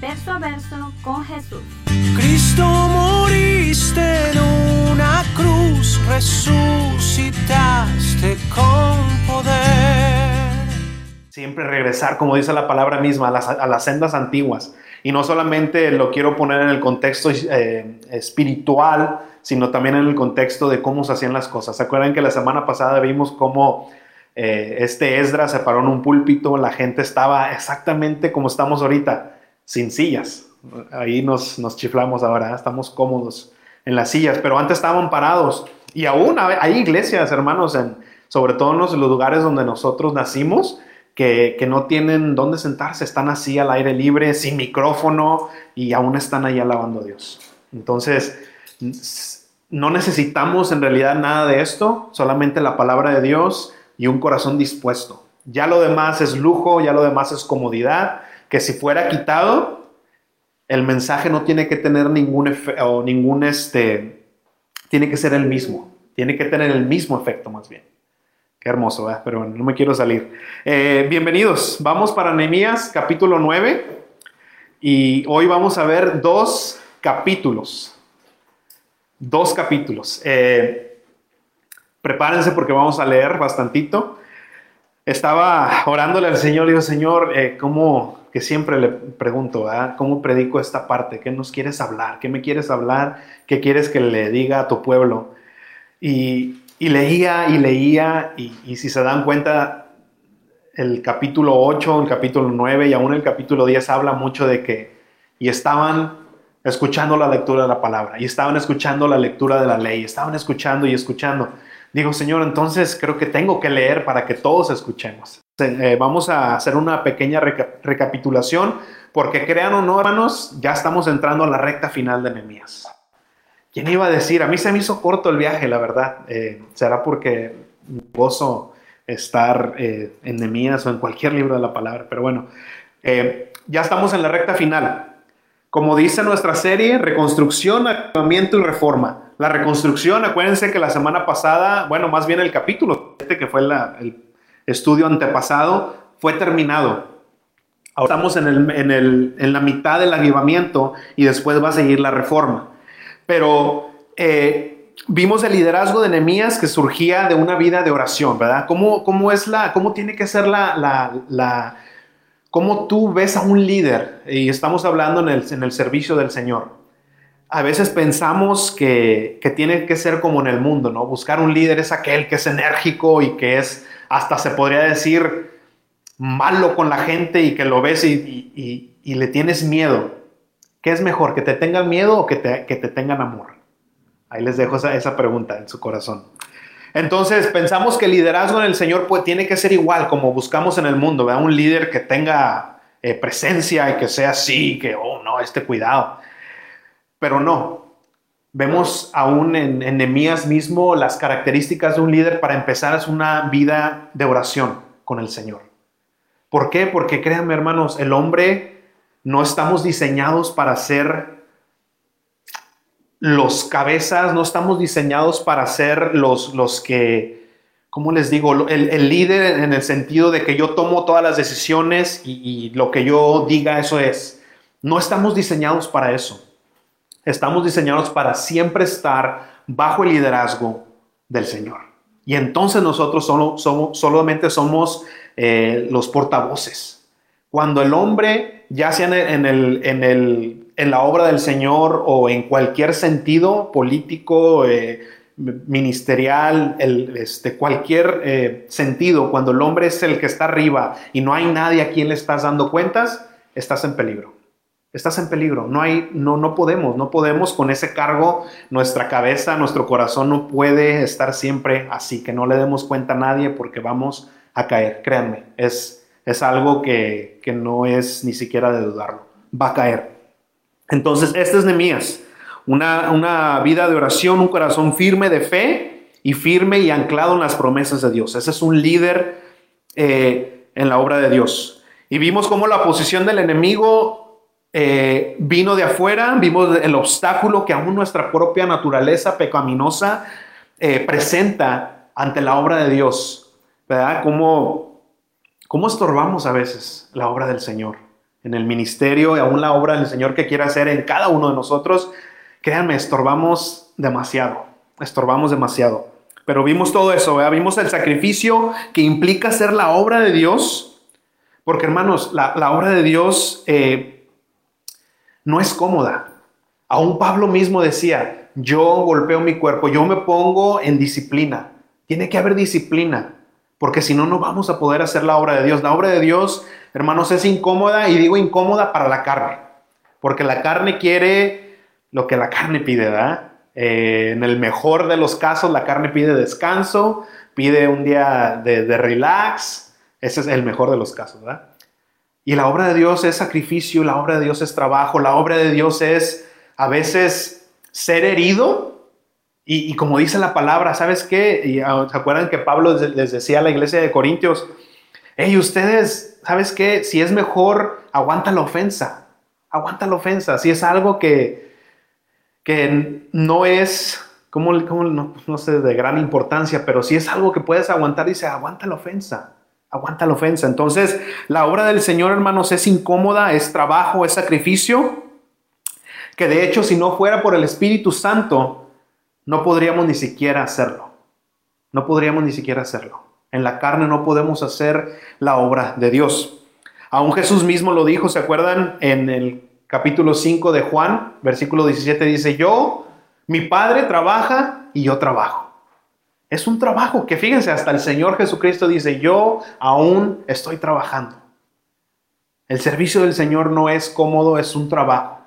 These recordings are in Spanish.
verso a verso con Jesús. Cristo moriste en una cruz, resucitaste con poder. Siempre regresar, como dice la palabra misma, a las, a las sendas antiguas. Y no solamente lo quiero poner en el contexto eh, espiritual, sino también en el contexto de cómo se hacían las cosas. ¿Se acuerdan que la semana pasada vimos cómo eh, este Esdra se paró en un púlpito, la gente estaba exactamente como estamos ahorita, sin sillas. Ahí nos, nos chiflamos ahora, estamos cómodos en las sillas, pero antes estaban parados. Y aún hay iglesias, hermanos, en, sobre todo en los lugares donde nosotros nacimos, que, no tienen dónde sentarse, están así al aire libre, sin micrófono y aún están ahí alabando a Dios. Entonces, no necesitamos en realidad nada de esto, solamente la palabra de Dios y un corazón dispuesto. Ya lo demás es lujo, ya lo demás es comodidad, que si fuera quitado, el mensaje no tiene que tener ningún o ningún este, tiene que ser el mismo, tiene que tener el mismo efecto más bien. Qué hermoso, ¿eh? pero no me quiero salir. Eh, bienvenidos, vamos para Nehemías capítulo 9 y hoy vamos a ver dos capítulos. Dos capítulos. Eh, prepárense porque vamos a leer bastantito. Estaba orándole al Señor y digo, Señor, eh, ¿cómo, que siempre le pregunto, ¿ah? ¿cómo predico esta parte? ¿Qué nos quieres hablar? ¿Qué me quieres hablar? ¿Qué quieres que le diga a tu pueblo? Y y leía y leía, y, si se dan cuenta, el capítulo 8, el capítulo 9 y aún el capítulo 10 habla mucho de que, y estaban escuchando la lectura de la palabra, y estaban escuchando la lectura de la ley, estaban escuchando y escuchando. Digo, Señor, entonces creo que tengo que leer para que todos escuchemos. Eh, vamos a hacer una pequeña recapitulación, porque crean o no, hermanos, ya estamos entrando a la recta final de Nehemías. ¿Quién iba a decir? A mí se me hizo corto el viaje, la verdad. Eh, será porque gozo estar eh, en Nemías o en cualquier libro de la palabra. Pero bueno, ya estamos en la recta final. Como dice nuestra serie, reconstrucción, acabamiento y reforma. La reconstrucción, acuérdense que la semana pasada, bueno, más bien el capítulo este que fue el estudio antepasado, fue terminado. Ahora estamos en, el, en la mitad del avivamiento y después va a seguir la reforma pero eh, vimos el liderazgo de Nehemías que surgía de una vida de oración, ¿verdad? ¿Cómo, cómo es la, cómo tiene que ser la, la, la, cómo tú ves a un líder? Y estamos hablando en el, en el servicio del Señor. A veces pensamos que, que, tiene que ser como en el mundo, ¿no? Buscar un líder es aquel que es enérgico y que es, hasta se podría decir, malo con la gente y que lo ves y, y, le tienes miedo. ¿Qué es mejor, que te tengan miedo o que te, que te tengan amor? Ahí les dejo esa, esa, pregunta en su corazón. Entonces, pensamos que el liderazgo en el Señor pues, tiene que ser igual como buscamos en el mundo, ¿verdad? Un líder que tenga eh, presencia y que sea así, que, oh, no, este cuidado. Pero no. Vemos aún en, en mismo las características de un líder para empezar es una vida de oración con el Señor. ¿Por qué? Porque créanme, hermanos, el hombre no estamos diseñados para ser los cabezas, no estamos diseñados para ser los, los que, ¿cómo les digo? El, líder en el sentido de que yo tomo todas las decisiones y lo que yo diga, eso es. No estamos diseñados para eso. Estamos diseñados para siempre estar bajo el liderazgo del Señor. Y entonces nosotros solo, somos, solamente somos eh, los portavoces. Cuando el hombre ya sea en, el, en, el, en la obra del Señor o en cualquier sentido político, eh, ministerial, el, este, cualquier eh, sentido, cuando el hombre es el que está arriba y no hay nadie a quien le estás dando cuentas, estás en peligro. Estás en peligro. No hay, no, no podemos, no podemos con ese cargo. Nuestra cabeza, nuestro corazón no puede estar siempre así, que no le demos cuenta a nadie porque vamos a caer. Créanme, es, es algo que, no es ni siquiera de dudarlo. Va a caer. Entonces, este es Nehemías, una, una vida de oración, un corazón firme de fe y firme y anclado en las promesas de Dios. Ese es un líder eh, en la obra de Dios. Y vimos cómo la posición del enemigo eh, vino de afuera, vimos el obstáculo que aún nuestra propia naturaleza pecaminosa eh, presenta ante la obra de Dios, ¿verdad? Cómo, cómo estorbamos a veces la obra del Señor en el ministerio y aún la obra del Señor que quiere hacer en cada uno de nosotros. Créanme, estorbamos demasiado, estorbamos demasiado. Pero vimos todo eso, ¿verdad? vimos el sacrificio que implica hacer la obra de Dios, porque hermanos, la, la obra de Dios eh, no es cómoda. Aún Pablo mismo decía, yo golpeo mi cuerpo, yo me pongo en disciplina. Tiene que haber disciplina, porque si no, no vamos a poder hacer la obra de Dios. La obra de Dios, hermanos, es incómoda y digo incómoda para la carne, porque la carne quiere lo que la carne pide, ¿verdad? Eh, en el mejor de los casos, la carne pide descanso, pide un día de, de relax. Ese es el mejor de los casos, ¿verdad? Y la obra de Dios es sacrificio, la obra de Dios es trabajo, la obra de Dios es a veces ser herido. Y, como dice la palabra, ¿sabes qué? Y, ah, ¿Se acuerdan que Pablo les decía a la iglesia de Corintios, hey, ustedes, ¿sabes qué? Si es mejor, aguanta la ofensa, aguanta la ofensa. Si es algo que, que no es, como, no, no sé, de gran importancia, pero si es algo que puedes aguantar, dice, aguanta la ofensa. Aguanta la ofensa. Entonces, la obra del Señor, hermanos, es incómoda, es trabajo, es sacrificio, que de hecho, si no fuera por el Espíritu Santo, no podríamos ni siquiera hacerlo. No podríamos ni siquiera hacerlo. En la carne no podemos hacer la obra de Dios. Aún Jesús mismo lo dijo, ¿se acuerdan? En el capítulo 5 de Juan, versículo 17 dice, yo, mi Padre trabaja y yo trabajo. Es un trabajo que fíjense, hasta el Señor Jesucristo dice, yo aún estoy trabajando. El servicio del Señor no es cómodo, es un trabajo,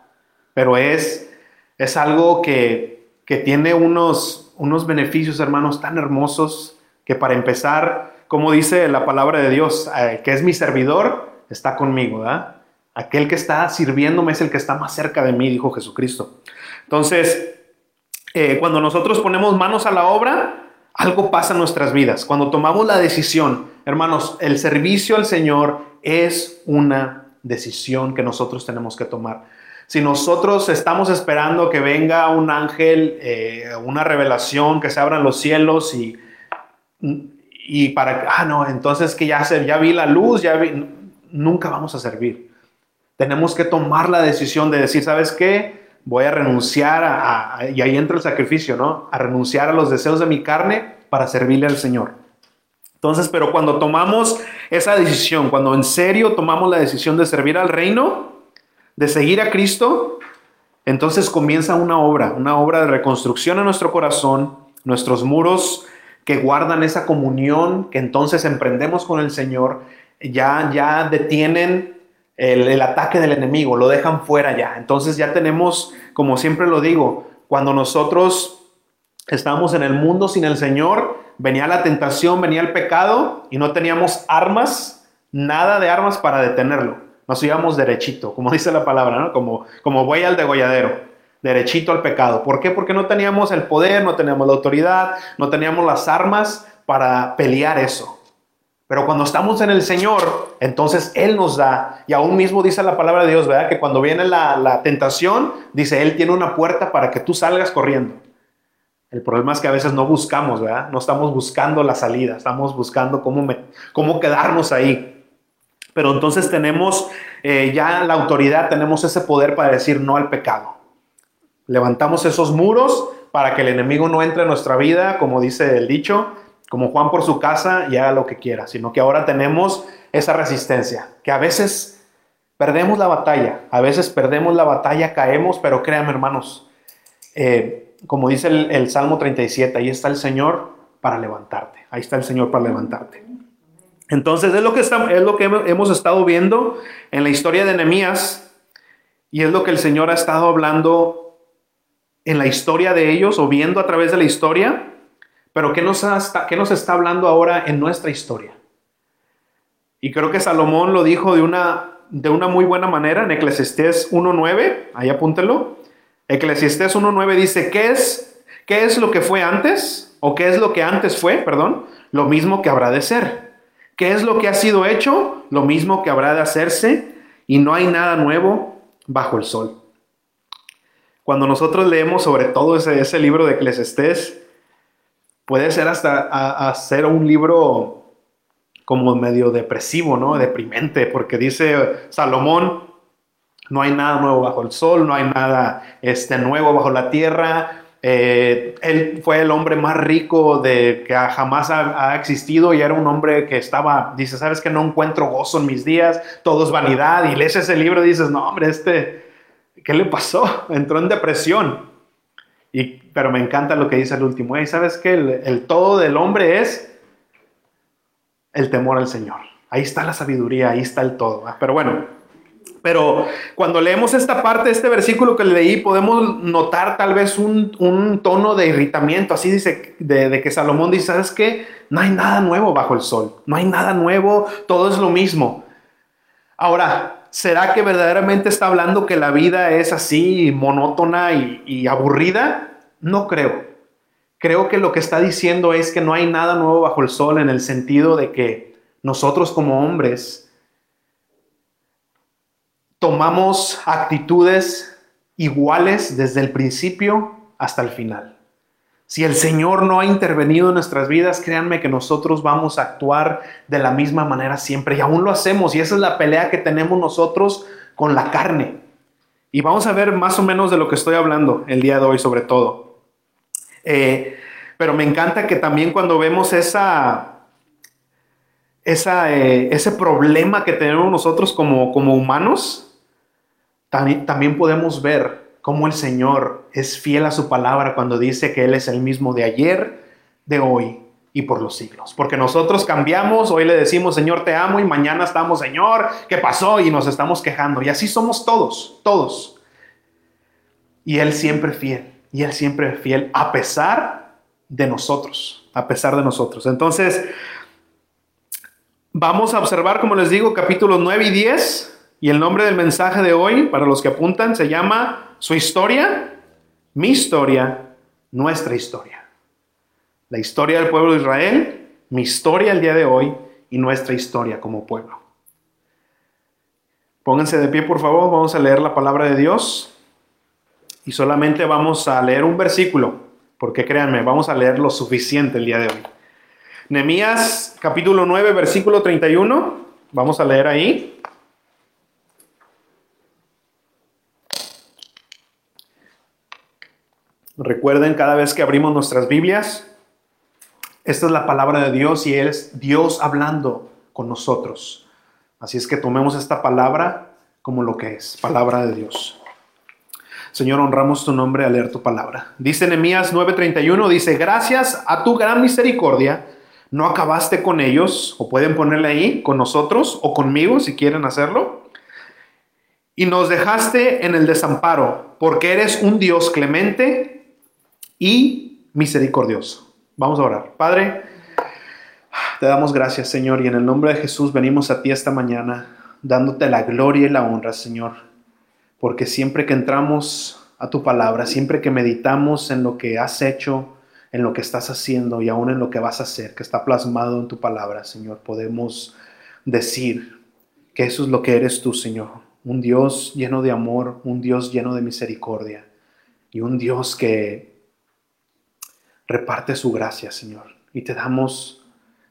pero es, es algo que, que tiene unos, unos beneficios, hermanos, tan hermosos que para empezar, como dice la palabra de Dios, que es mi servidor, está conmigo, ¿verdad? Aquel que está sirviéndome es el que está más cerca de mí, dijo Jesucristo. Entonces, eh, cuando nosotros ponemos manos a la obra, algo pasa en nuestras vidas. Cuando tomamos la decisión, hermanos, el servicio al Señor es una decisión que nosotros tenemos que tomar. Si nosotros estamos esperando que venga un ángel, eh, una revelación, que se abran los cielos y, y para, ah, no, entonces que ya, se, ya vi la luz, ya vi, nunca vamos a servir. Tenemos que tomar la decisión de decir, ¿sabes qué? Voy a renunciar a, y ahí entra el sacrificio, ¿no? A renunciar a los deseos de mi carne para servirle al Señor. Entonces, pero cuando tomamos esa decisión, cuando en serio tomamos la decisión de servir al reino, de seguir a Cristo, entonces comienza una obra, una obra de reconstrucción en nuestro corazón, nuestros muros que guardan esa comunión que entonces emprendemos con el Señor, ya, ya detienen el, ataque del enemigo, lo dejan fuera ya. Entonces ya tenemos, como siempre lo digo, cuando nosotros estábamos en el mundo sin el Señor, venía la tentación, venía el pecado y no teníamos armas, nada de armas para detenerlo. Nos íbamos derechito, como dice la palabra, ¿no? Como, como buey al degolladero, derechito al pecado. ¿Por qué? Porque no teníamos el poder, no teníamos la autoridad, no teníamos las armas para pelear eso. Pero cuando estamos en el Señor, entonces Él nos da, y aún mismo dice la palabra de Dios, ¿verdad? Que cuando viene la, tentación, dice, Él tiene una puerta para que tú salgas corriendo. El problema es que a veces no buscamos, ¿verdad? No estamos buscando la salida, estamos buscando cómo, cómo quedarnos ahí. Pero entonces tenemos eh, ya la autoridad, tenemos ese poder para decir no al pecado. Levantamos esos muros para que el enemigo no entre en nuestra vida, como dice el dicho, como Juan por su casa y haga lo que quiera, sino que ahora tenemos esa resistencia, que a veces perdemos la batalla, a veces perdemos la batalla, caemos, pero créanme hermanos, eh, como dice el, el Salmo 37, ahí está el Señor para levantarte, ahí está el Señor para levantarte. Entonces es lo que, está- es lo que hemos- estado viendo en la historia de Nehemías y es lo que el Señor ha estado hablando en la historia de ellos o viendo a través de la historia, pero ¿qué nos, ha- qué nos está hablando ahora en nuestra historia? Y creo que Salomón lo dijo de una de una muy buena manera en Eclesiastés 1.9, ahí apúntelo. Eclesiastés 1.9 dice, ¿qué es, ¿qué es lo que fue antes? ¿O qué es lo que antes fue, perdón? Lo mismo que habrá de ser. ¿Qué es lo que ha sido hecho? Lo mismo que habrá de hacerse. Y no hay nada nuevo bajo el sol. Cuando nosotros leemos sobre todo ese, ese libro de Eclesiastés, puede ser hasta hacer un libro como medio depresivo, ¿no? Deprimente, porque dice Salomón, no hay nada nuevo bajo el sol, no hay nada este, nuevo bajo la tierra. Eh, él fue el hombre más rico de que jamás ha, existido y era un hombre que estaba, dice, sabes que no encuentro gozo en mis días, todo es vanidad. Y lees ese libro y dices, no, hombre, este, ¿qué le pasó? Entró en depresión. Y, pero me encanta lo que dice el último. Y sabes que el, todo del hombre es el temor al Señor. Ahí está la sabiduría, ahí está el todo. Pero bueno, pero cuando leemos esta parte, este versículo que leí, podemos notar tal vez un, tono de irritamiento. Así dice, de, que Salomón dice, ¿sabes qué? No hay nada nuevo bajo el sol. No hay nada nuevo, todo es lo mismo. Ahora, ¿será que verdaderamente está hablando que la vida es así monótona y, aburrida? No creo. Creo que lo que está diciendo es que no hay nada nuevo bajo el sol en el sentido de que nosotros como hombres tomamos actitudes iguales desde el principio hasta el final. Si el Señor no ha intervenido en nuestras vidas, créanme que nosotros vamos a actuar de la misma manera siempre y aún lo hacemos y esa es la pelea que tenemos nosotros con la carne. Y vamos a ver más o menos de lo que estoy hablando el día de hoy sobre todo. Eh, pero me encanta que también cuando vemos esa, esa eh, ese problema que tenemos nosotros como, como humanos, también, también podemos ver cómo el Señor es fiel a su palabra cuando dice que Él es el mismo de ayer, de hoy y por los siglos. Porque nosotros cambiamos, hoy le decimos, Señor, te amo, y mañana estamos, Señor, ¿qué pasó? Y nos estamos quejando. Y así somos todos, todos. Y Él siempre fiel. Y Él siempre fiel a pesar de nosotros, a pesar de nosotros. Entonces, vamos a observar, como les digo, capítulos 9 y 10. Y el nombre del mensaje de hoy, para los que apuntan, se llama Su historia, mi historia, nuestra historia. La historia del pueblo de Israel, mi historia el día de hoy y nuestra historia como pueblo. Pónganse de pie, por favor, vamos a leer la palabra de Dios y solamente vamos a leer un versículo, porque créanme, vamos a leer lo suficiente el día de hoy. Nehemías capítulo 9, versículo 31, vamos a leer ahí. Recuerden, cada vez que abrimos nuestras Biblias, esta es la palabra de Dios y es Dios hablando con nosotros. Así es que tomemos esta palabra como lo que es, palabra de Dios. Señor, honramos tu nombre al leer tu palabra. Dice Nehemías 9:31, dice, gracias a tu gran misericordia, no acabaste con ellos, o pueden ponerle ahí, con nosotros o conmigo si quieren hacerlo, y nos dejaste en el desamparo, porque eres un Dios clemente y misericordioso. Vamos a orar. Padre, te damos gracias, Señor, y en el nombre de Jesús venimos a ti esta mañana, dándote la gloria y la honra, Señor porque siempre que entramos a tu palabra, siempre que meditamos en lo que has hecho, en lo que estás haciendo y aún en lo que vas a hacer, que está plasmado en tu palabra, Señor, podemos decir que eso es lo que eres tú, Señor. Un Dios lleno de amor, un Dios lleno de misericordia y un Dios que reparte su gracia, Señor. Y te damos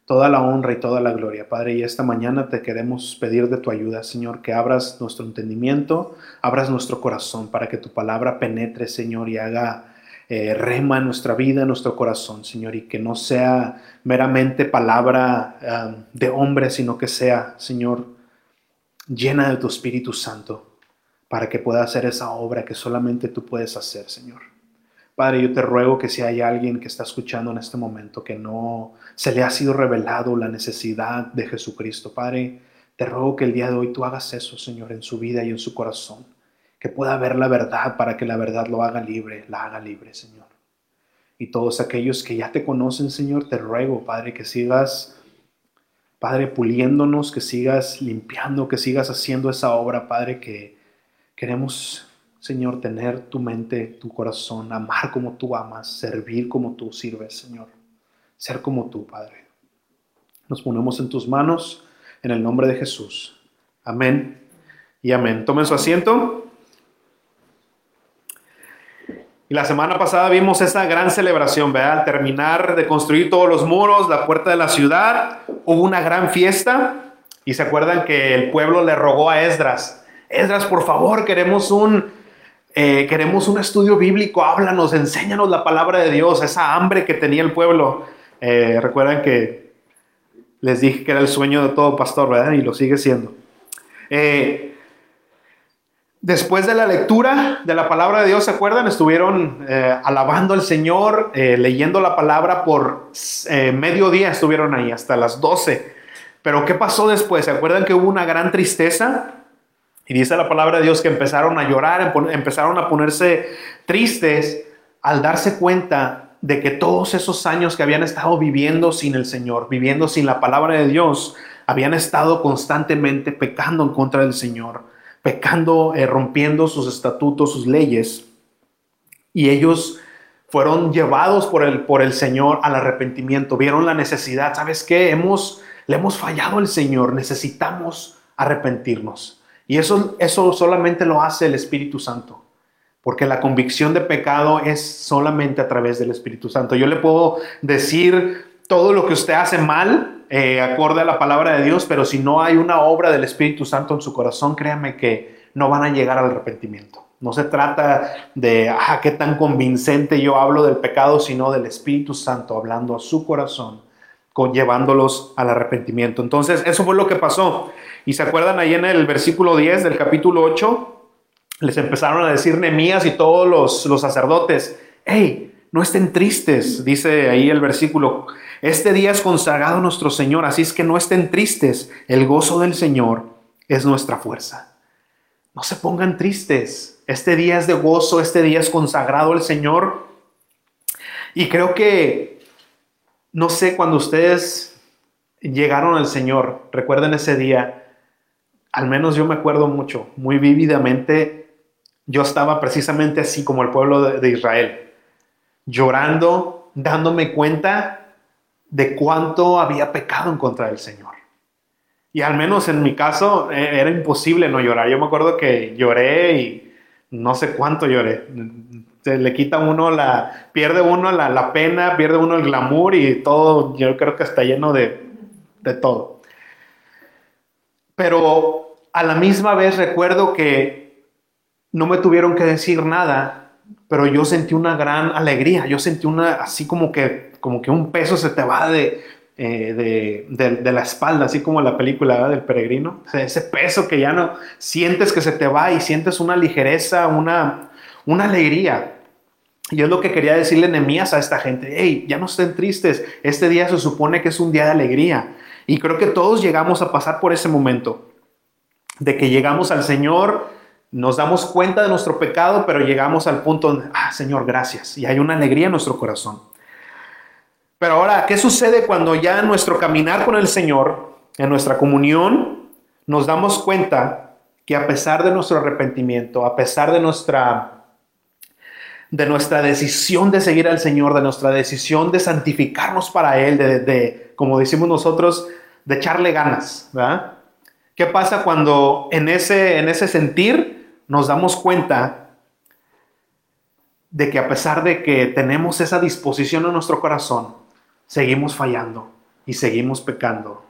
toda la honra y toda la gloria, Padre. Y esta mañana te queremos pedir de tu ayuda, Señor, que abras nuestro entendimiento, abras nuestro corazón para que tu palabra penetre, Señor, y haga eh, rema en nuestra vida, en nuestro corazón, Señor, y que no sea meramente palabra ah, de hombre, sino que sea, Señor, llena de tu Espíritu Santo, para que pueda hacer esa obra que solamente tú puedes hacer, Señor. Padre, yo te ruego que si hay alguien que está escuchando en este momento que no se le ha sido revelado la necesidad de Jesucristo, Padre, te ruego que el día de hoy tú hagas eso, Señor, en su vida y en su corazón, que pueda ver la verdad para que la verdad lo haga libre, la haga libre, Señor. Y todos aquellos que ya te conocen, Señor, te ruego, Padre, que sigas Padre, puliéndonos, que sigas limpiando, que sigas haciendo esa obra, Padre, que queremos, Señor, tener tu mente, tu corazón, amar como tú amas, servir como tú sirves, Señor. Ser como tú, Padre. Nos ponemos en tus manos, en el nombre de Jesús. Amén y amén. Tomen su asiento. Y la semana pasada vimos esa gran celebración, ¿verdad? Al terminar de construir todos los muros, la puerta de la ciudad, hubo una gran fiesta. Y se acuerdan que el pueblo le rogó a Esdras, Esdras, por favor, queremos un, eh, queremos un estudio bíblico, háblanos, enséñanos la palabra de Dios, esa hambre que tenía el pueblo. Eh, recuerdan que les dije que era el sueño de todo pastor, ¿verdad? Y lo sigue siendo. Eh, Después de la lectura de la palabra de Dios, ¿se acuerdan? Estuvieron eh, alabando al Señor, leyendo la palabra por eh, mediodía, estuvieron ahí hasta las 12. Pero ¿qué pasó después? ¿Se acuerdan que hubo una gran tristeza? Y dice la palabra de Dios que empezaron a llorar, empezaron a ponerse tristes al darse cuenta de que todos esos años que habían estado viviendo sin el Señor, viviendo sin la palabra de Dios, habían estado constantemente pecando en contra del Señor pecando, eh, rompiendo sus estatutos, sus leyes. Y ellos fueron llevados por el, por el Señor al arrepentimiento. Vieron la necesidad. ¿Sabes qué? Hemos, le hemos fallado al Señor. Necesitamos arrepentirnos. Y eso, eso solamente lo hace el Espíritu Santo. Porque la convicción de pecado es solamente a través del Espíritu Santo. Yo le puedo decir todo lo que usted hace mal, eh, acorde a la palabra de Dios, pero si no hay una obra del Espíritu Santo en su corazón, créame que no van a llegar al arrepentimiento. No se trata de, ah, qué tan convincente yo hablo del pecado, sino del Espíritu Santo hablando a su corazón, con, llevándolos al arrepentimiento. Entonces, eso fue lo que pasó. Y se acuerdan ahí en el versículo 10 del capítulo 8, les empezaron a decir Nemías y todos los, los sacerdotes, hey, no estén tristes, dice ahí el versículo, este día es consagrado nuestro Señor, así es que no estén tristes. El gozo del Señor es nuestra fuerza. No se pongan tristes. Este día es de gozo, este día es consagrado al Señor. Y creo que, no sé, cuando ustedes llegaron al Señor, recuerden ese día, al menos yo me acuerdo mucho, muy vívidamente, yo estaba precisamente así como el pueblo de, de Israel, llorando, dándome cuenta de cuánto había pecado en contra del Señor. Y al menos en mi caso e, era imposible no llorar. Yo me acuerdo que lloré y no sé cuánto lloré. Se le quita uno la, pierde uno la, pena, pierde uno el glamour y todo, yo creo que está lleno de, de todo. Pero a la misma vez recuerdo que no me tuvieron que decir nada, pero yo sentí una gran alegría, yo sentí una, así como que como que un peso se te va de, eh, de, la espalda, así como la película del peregrino. ese peso que ya no sientes que se te va y sientes una ligereza, una, una alegría. Y es lo que quería decirle Nemías a esta gente. Hey, ya no estén tristes. Este día se supone que es un día de alegría. Y creo que todos llegamos a pasar por ese momento. De que llegamos al Señor, nos damos cuenta de nuestro pecado, pero llegamos al punto donde, ah, Señor, gracias. Y hay una alegría en nuestro corazón. Pero ahora, ¿qué sucede cuando ya en nuestro caminar con el Señor, en nuestra comunión, nos damos cuenta que a pesar de nuestro arrepentimiento, a pesar de nuestra, de nuestra decisión de seguir al Señor, de nuestra decisión de santificarnos para Él, de, como decimos nosotros, de echarle ganas, ¿verdad? ¿Qué pasa cuando en ese, en ese sentir nos damos cuenta de que a pesar de que tenemos esa disposición en nuestro corazón, seguimos fallando y seguimos pecando.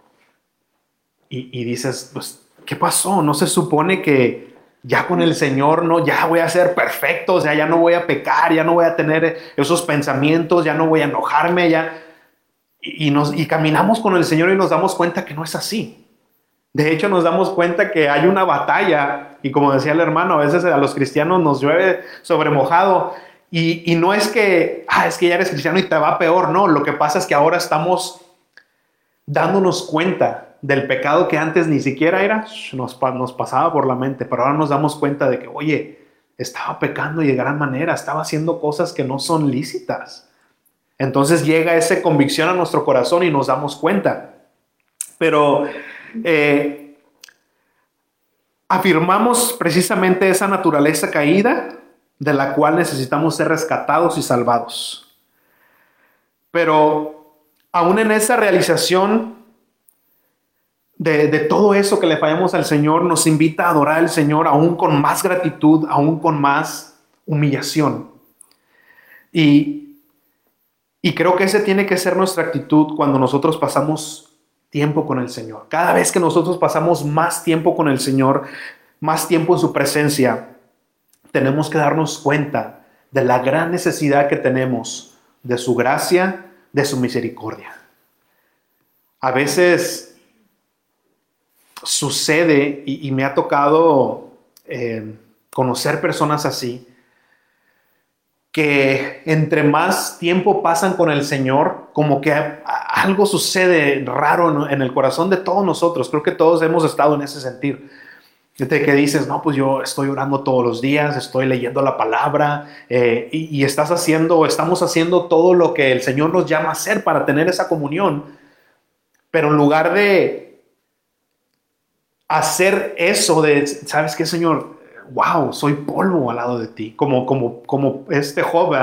Y, dices, pues, ¿qué pasó? No se supone que ya con el Señor no, ya voy a ser perfecto, o sea, ya no voy a pecar, ya no voy a tener esos pensamientos, ya no voy a enojarme, ya. Y, nos, y caminamos con el Señor y nos damos cuenta que no es así. De hecho, nos damos cuenta que hay una batalla, y como decía el hermano, a veces a los cristianos nos llueve sobre mojado, y, no es que, ah, es que ya eres cristiano y te va peor, no, lo que pasa es que ahora estamos dándonos cuenta del pecado que antes ni siquiera era, nos, pasaba por la mente, pero ahora nos damos cuenta de que, oye, estaba pecando y de gran manera, estaba haciendo cosas que no son lícitas. Entonces llega esa convicción a nuestro corazón y nos damos cuenta. Pero eh, afirmamos precisamente esa naturaleza caída de la cual necesitamos ser rescatados y salvados. Pero aún en esa realización de, todo eso que le fallamos al Señor, nos invita a adorar al Señor aún con más gratitud, aún con más humillación. Y, y creo que esa tiene que ser nuestra actitud cuando nosotros pasamos tiempo con el Señor. Cada vez que nosotros pasamos más tiempo con el Señor, más tiempo en su presencia, tenemos que darnos cuenta de la gran necesidad que tenemos de su gracia, de su misericordia. A veces sucede, y, me ha tocado eh, conocer personas así, que entre más tiempo pasan con el Señor, como que algo sucede raro en el corazón de todos nosotros. Creo que todos hemos estado en ese sentir. De que dices, no, pues yo estoy orando todos los días, estoy leyendo la palabra eh, y, y, estás haciendo, estamos haciendo todo lo que el Señor nos llama a hacer para tener esa comunión. Pero en lugar de hacer eso de, ¿sabes qué, Señor? wow, soy polvo al lado de ti, como, como, como este Job,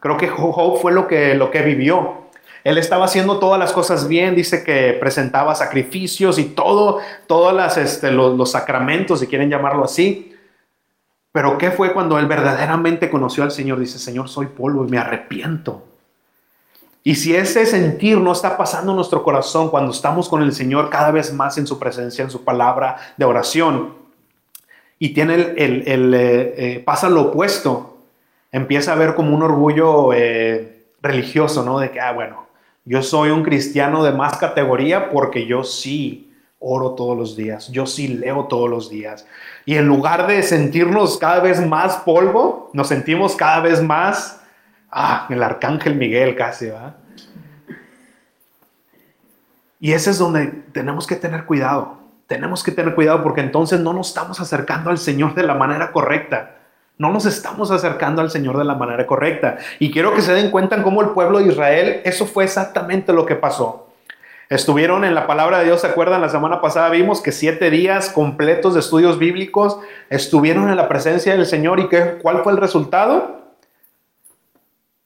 Creo que Job fue lo que, lo que vivió. Él estaba haciendo todas las cosas bien, dice que presentaba sacrificios y todo, todos las, este, los sacramentos, si quieren llamarlo así. Pero ¿qué fue cuando él verdaderamente conoció al Señor? Dice, Señor, soy polvo y me arrepiento. Y si ese sentir no está pasando en nuestro corazón cuando estamos con el Señor cada vez más en su presencia, en su palabra de oración, y tiene el, eh, eh, pasa lo opuesto, empieza a ver como un orgullo eh, religioso, ¿no? De que, ah, bueno, yo soy un cristiano de más categoría porque yo sí oro todos los días, yo sí leo todos los días. Y en lugar de sentirnos cada vez más polvo, nos sentimos cada vez más, ah, el arcángel Miguel casi, ¿va? Y ese es donde tenemos que tener cuidado tenemos que tener cuidado porque entonces no nos estamos acercando al Señor de la manera correcta. No nos estamos acercando al Señor de la manera correcta. Y quiero que se den cuenta cómo el pueblo de Israel, eso fue exactamente lo que pasó. Estuvieron en la palabra de Dios, ¿se acuerdan? La semana pasada vimos que siete días completos de estudios bíblicos estuvieron en la presencia del Señor. ¿Y qué, cuál fue el resultado?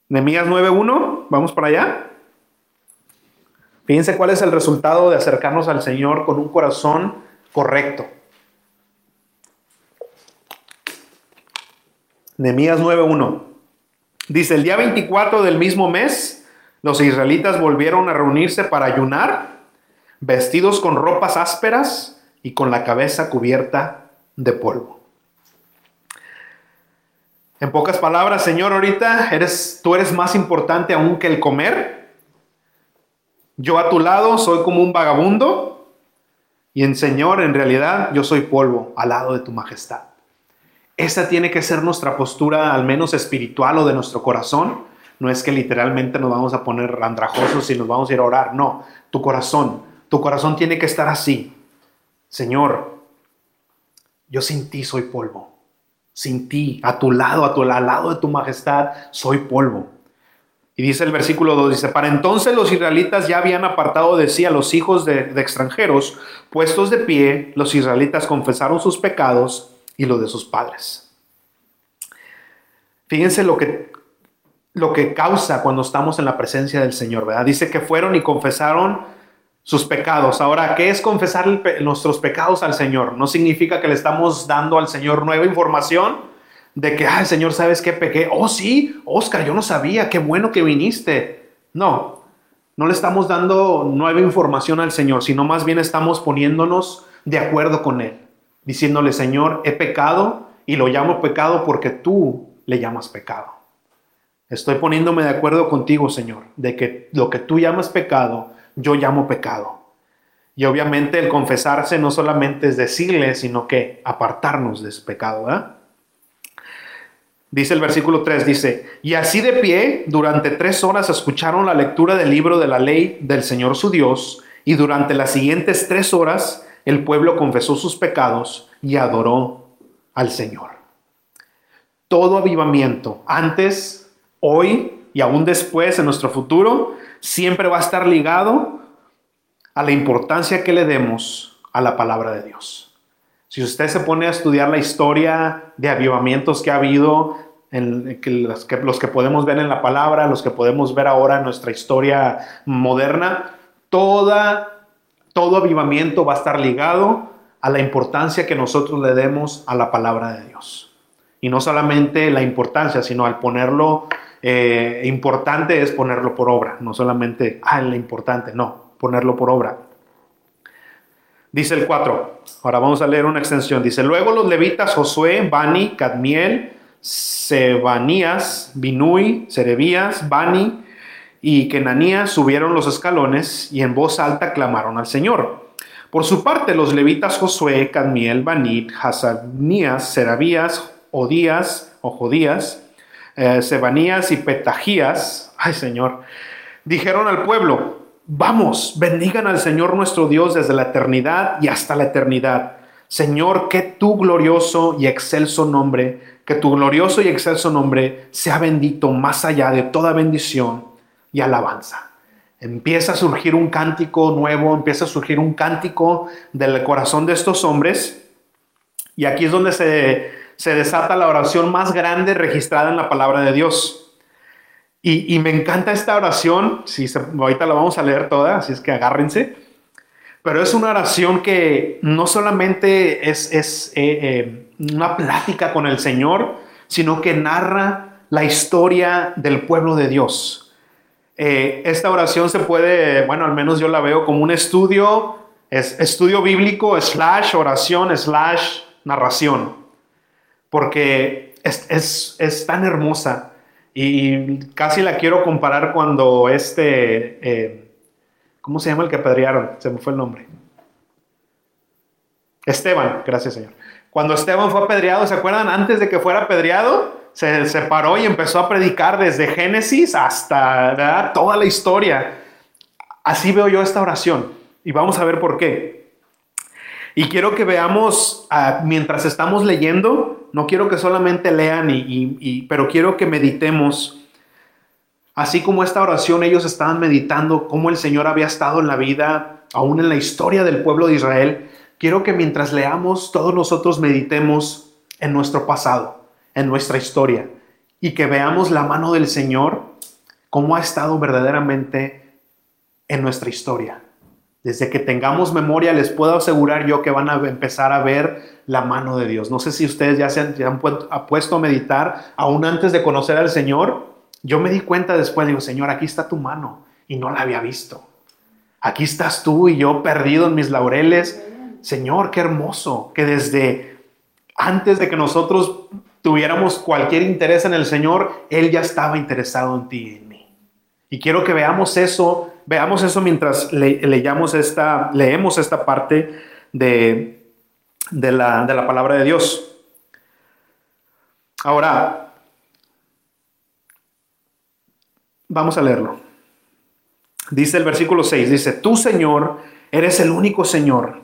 Nehemías 9.1, vamos para allá. Fíjense cuál es el resultado de acercarnos al Señor con un corazón correcto. Nehemías 9:1. Dice, el día 24 del mismo mes, los israelitas volvieron a reunirse para ayunar, vestidos con ropas ásperas y con la cabeza cubierta de polvo. En pocas palabras, Señor, ahorita eres, tú eres más importante aún que el comer yo a tu lado soy como un vagabundo y en Señor, en realidad, yo soy polvo al lado de tu majestad. Esa tiene que ser nuestra postura, al menos espiritual o de nuestro corazón. No es que literalmente nos vamos a poner andrajosos y nos vamos a ir a orar. No, tu corazón, tu corazón tiene que estar así. Señor, yo sin ti soy polvo. Sin ti, a tu lado, a tu al lado de tu majestad, soy polvo. Y dice el versículo 2, dice, para entonces los israelitas ya habían apartado de sí a los hijos de, extranjeros, puestos de pie, los israelitas confesaron sus pecados y los de sus padres. Fíjense lo que, lo que causa cuando estamos en la presencia del Señor, ¿verdad? Dice que fueron y confesaron sus pecados. Ahora, ¿qué es confesar nuestros pecados al Señor? No significa que le estamos dando al Señor nueva información, de que, ay, Señor, ¿sabes qué pequé? Oh, sí, Oscar, yo no sabía, qué bueno que viniste. No, no le estamos dando nueva información al Señor, sino más bien estamos poniéndonos de acuerdo con Él, diciéndole, Señor, he pecado y lo llamo pecado porque tú le llamas pecado. Estoy poniéndome de acuerdo contigo, Señor, de que lo que tú llamas pecado, yo llamo pecado. Y obviamente el confesarse no solamente es decirle, sino que apartarnos de ese pecado, ¿verdad? Dice el versículo 3, dice, y así de pie, durante tres horas escucharon la lectura del libro de la ley del Señor su Dios, y durante las siguientes tres horas el pueblo confesó sus pecados y adoró al Señor. Todo avivamiento, antes, hoy y aún después en nuestro futuro, siempre va a estar ligado a la importancia que le demos a la palabra de Dios. Si usted se pone a estudiar la historia de avivamientos que ha habido, que los, que, podemos ver en la palabra, los que podemos ver ahora en nuestra historia moderna, toda, todo avivamiento va a estar ligado a la importancia que nosotros le demos a la palabra de Dios. Y no solamente la importancia, sino al ponerlo eh, importante es ponerlo por obra, no solamente, ah, la importante, no, ponerlo por obra. Dice el 4, ahora vamos a leer una extensión, dice, luego los levitas Josué, Bani, Cadmiel, Sebanías, Binui, Serebías, Bani y Kenanías subieron los escalones y en voz alta clamaron al Señor. Por su parte, los levitas Josué, Cadmiel, Banit, Hasanías, Serabías, Odías o Jodías, eh, Sebanías y Petajías, ay Señor, dijeron al pueblo, vamos, bendigan al Señor nuestro Dios desde la eternidad y hasta la eternidad. Señor, que tu glorioso y excelso nombre, que tu glorioso y excelso nombre sea bendito más allá de toda bendición y alabanza. Empieza a surgir un cántico nuevo, empieza a surgir un cántico del corazón de estos hombres. Y aquí es donde se se desata la oración más grande registrada en la palabra de Dios. Y, me encanta esta oración, si ahorita la vamos a leer toda, así es que agárrense. Pero es una oración que no solamente es, eh, eh, una plática con el Señor, sino que narra la historia del pueblo de Dios. Eh, esta oración se puede, bueno, al menos yo la veo como un estudio, es estudio bíblico, slash oración, slash narración porque es, tan hermosa y casi la quiero comparar cuando este, eh, ¿cómo se llama el que apedrearon? Se me fue el nombre. Esteban, gracias Señor. Cuando Esteban fue apedreado, ¿se acuerdan? Antes de que fuera apedreado, se separó y empezó a predicar desde Génesis hasta toda la historia. Así veo yo esta oración y vamos a ver por qué. Y quiero que veamos, ah, mientras estamos leyendo, no quiero que solamente lean, y, pero quiero que meditemos. Así como esta oración, ellos estaban meditando cómo el Señor había estado en la vida, aún en la historia del pueblo de Israel. Quiero que mientras leamos, todos nosotros meditemos en nuestro pasado, en nuestra historia, y que veamos la mano del Señor, cómo ha estado verdaderamente en nuestra historia. Desde que tengamos memoria, les puedo asegurar yo que van a empezar a ver la mano de Dios. No sé si ustedes ya se han, puesto a meditar, aún antes de conocer al Señor. Yo me di cuenta después, digo, Señor, aquí está tu mano y no la había visto. Aquí estás tú y yo perdido en mis laureles. Señor, qué hermoso que desde antes de que nosotros tuviéramos cualquier interés en el Señor, Él ya estaba interesado en ti y en mí. Y quiero que veamos eso Veamos eso mientras leemos, esta, leemos esta parte de, de, la, de la palabra de Dios. Ahora, vamos a leerlo. Dice el versículo 6, dice, tú Señor, eres el único Señor.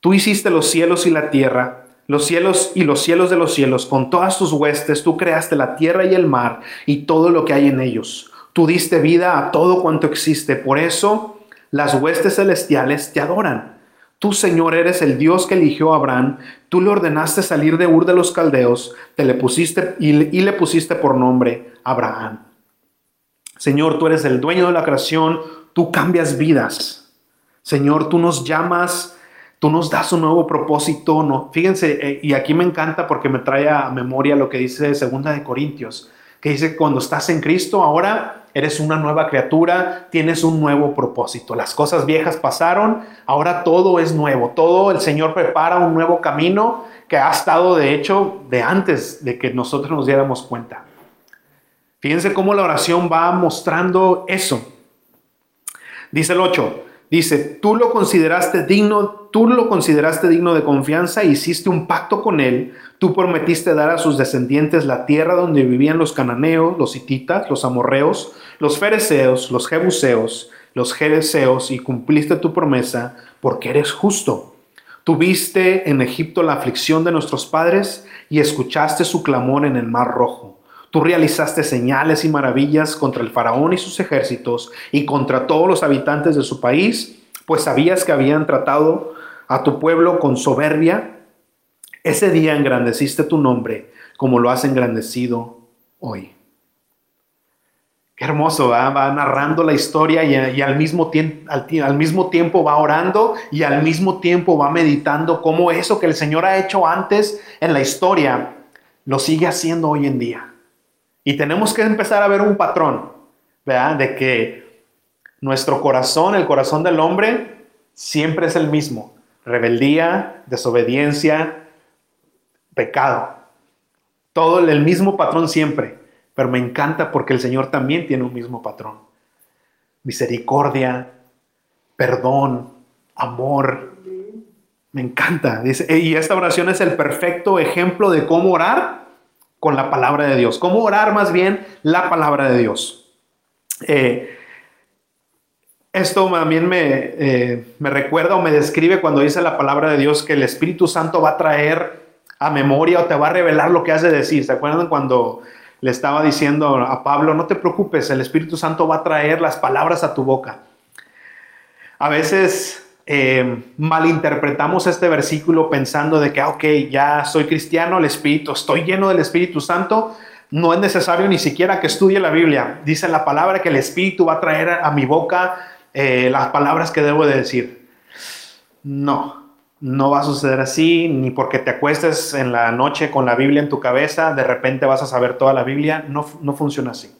Tú hiciste los cielos y la tierra, los cielos y los cielos de los cielos, con todas tus huestes, tú creaste la tierra y el mar y todo lo que hay en ellos. Tú diste vida a todo cuanto existe. Por eso las huestes celestiales te adoran. Tú, Señor, eres el Dios que eligió a Abraham. Tú le ordenaste salir de Ur de los Caldeos te le pusiste, y, y le pusiste por nombre Abraham. Señor, tú eres el dueño de la creación. Tú cambias vidas. Señor, tú nos llamas tú nos das un nuevo propósito. No, fíjense, eh, y aquí me encanta porque me trae a memoria lo que dice Segunda de Corintios, que dice que cuando estás en Cristo, ahora eres una nueva criatura, tienes un nuevo propósito. Las cosas viejas pasaron, ahora todo es nuevo, todo el Señor prepara un nuevo camino que ha estado de hecho de antes de que nosotros nos diéramos cuenta. Fíjense cómo la oración va mostrando eso. Dice el 8, dice, tú lo consideraste digno, tú lo consideraste digno de confianza, hiciste un pacto con él, Tú prometiste dar a sus descendientes la tierra donde vivían los cananeos, los hititas, los amorreos, los fereceos, los jebuseos, los jereceos y cumpliste tu promesa porque eres justo. Tuviste en Egipto la aflicción de nuestros padres y escuchaste su clamor en el mar rojo. Tú realizaste señales y maravillas contra el faraón y sus ejércitos y contra todos los habitantes de su país pues sabías que habían tratado a tu pueblo con soberbia. Ese día engrandeciste tu nombre como lo has engrandecido hoy. Qué hermoso, va narrando la historia y, al, mismo al, mismo tiempo va orando y al mismo tiempo va meditando cómo eso que el Señor ha hecho antes en la historia lo sigue haciendo hoy en día. Y tenemos que empezar a ver un patrón, ¿verdad? De que nuestro corazón, el corazón del hombre, siempre es el mismo. Rebeldía, desobediencia, pecado. Todo el mismo patrón siempre. Pero me encanta porque el Señor también tiene un mismo patrón. Misericordia, perdón, amor. Me encanta. y esta oración es el perfecto ejemplo de cómo orar con la palabra de Dios. Cómo orar más bien la palabra de Dios. Eh, esto también me, eh, me recuerda o me describe cuando dice la palabra de Dios que el Espíritu Santo va a traer a memoria o te va a revelar lo que has de decir. ¿Se acuerdan cuando le estaba diciendo a Pablo, no te preocupes, el Espíritu Santo va a traer las palabras a tu boca. A veces eh, malinterpretamos este versículo pensando de que, ah, ok, ya soy cristiano, el Espíritu, estoy lleno del Espíritu Santo, no es necesario ni siquiera que estudie la Biblia. Dice la palabra que el Espíritu va a traer a mi boca eh, las palabras que debo de decir. No, no va a suceder así, ni porque te acuestes en la noche con la Biblia en tu cabeza, de repente vas a saber toda la Biblia. No, no funciona así.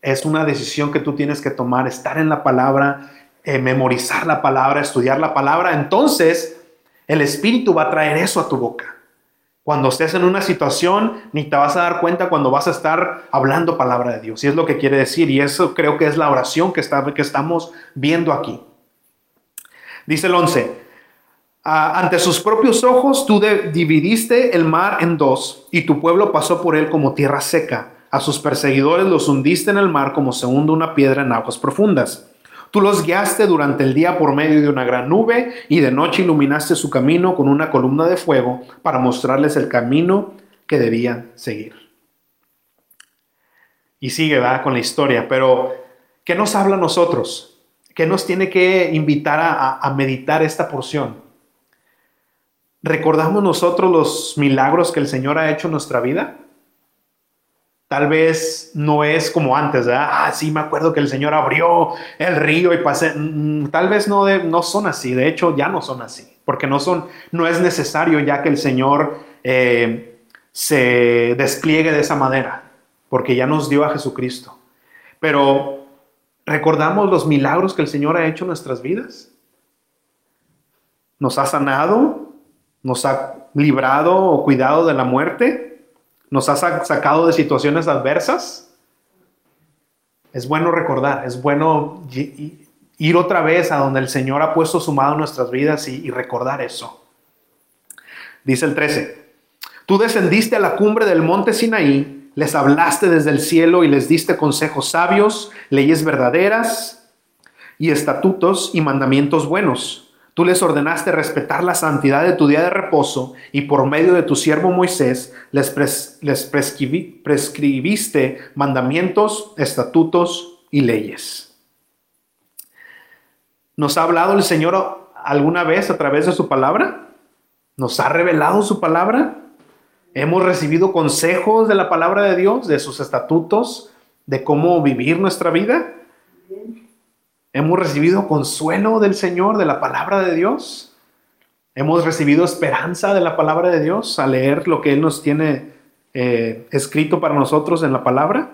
Es una decisión que tú tienes que tomar, estar en la palabra, eh, memorizar la palabra, estudiar la palabra. Entonces, el Espíritu va a traer eso a tu boca. Cuando estés en una situación, ni te vas a dar cuenta cuando vas a estar hablando palabra de Dios. Y es lo que quiere decir. Y eso creo que es la oración que, está, que estamos viendo aquí. Dice el 11, ante sus propios ojos tú dividiste el mar en dos y tu pueblo pasó por él como tierra seca. A sus perseguidores los hundiste en el mar como se hunde una piedra en aguas profundas. Tú los guiaste durante el día por medio de una gran nube y de noche iluminaste su camino con una columna de fuego para mostrarles el camino que debían seguir. Y sigue, va con la historia, pero ¿qué nos habla a nosotros? ¿Qué nos tiene que invitar a meditar esta porción? ¿Recordamos nosotros los milagros que el Señor ha hecho en nuestra vida? Tal vez no es como antes, ¿verdad? Ah, sí, me acuerdo que el Señor abrió el río y pasé. Mm, tal vez no, no son así, de hecho ya no son así, porque no, son, no es necesario ya que el Señor eh, se despliegue de esa manera, porque ya nos dio a Jesucristo. Pero, ¿recordamos los milagros que el Señor ha hecho en nuestras vidas? Nos ha sanado, nos ha librado o cuidado de la muerte, nos ha sacado de situaciones adversas. Es bueno recordar, es bueno ir otra vez a donde el Señor ha puesto su mano en nuestras vidas y, recordar eso. Dice el 13, tú descendiste a la cumbre del monte Sinaí, les hablaste desde el cielo y les diste consejos sabios, leyes verdaderas y estatutos y mandamientos buenos Tú les ordenaste respetar la santidad de tu día de reposo y por medio de tu siervo Moisés les, prescribiste mandamientos, estatutos y leyes. ¿Nos ha hablado el Señor alguna vez a través de su palabra? ¿Nos ha revelado su palabra? ¿Hemos recibido consejos de la palabra de Dios, de sus estatutos, de cómo vivir nuestra vida? Hemos recibido consuelo del Señor, de la palabra de Dios. Hemos recibido esperanza de la palabra de Dios al leer lo que Él nos tiene eh, escrito para nosotros en la palabra.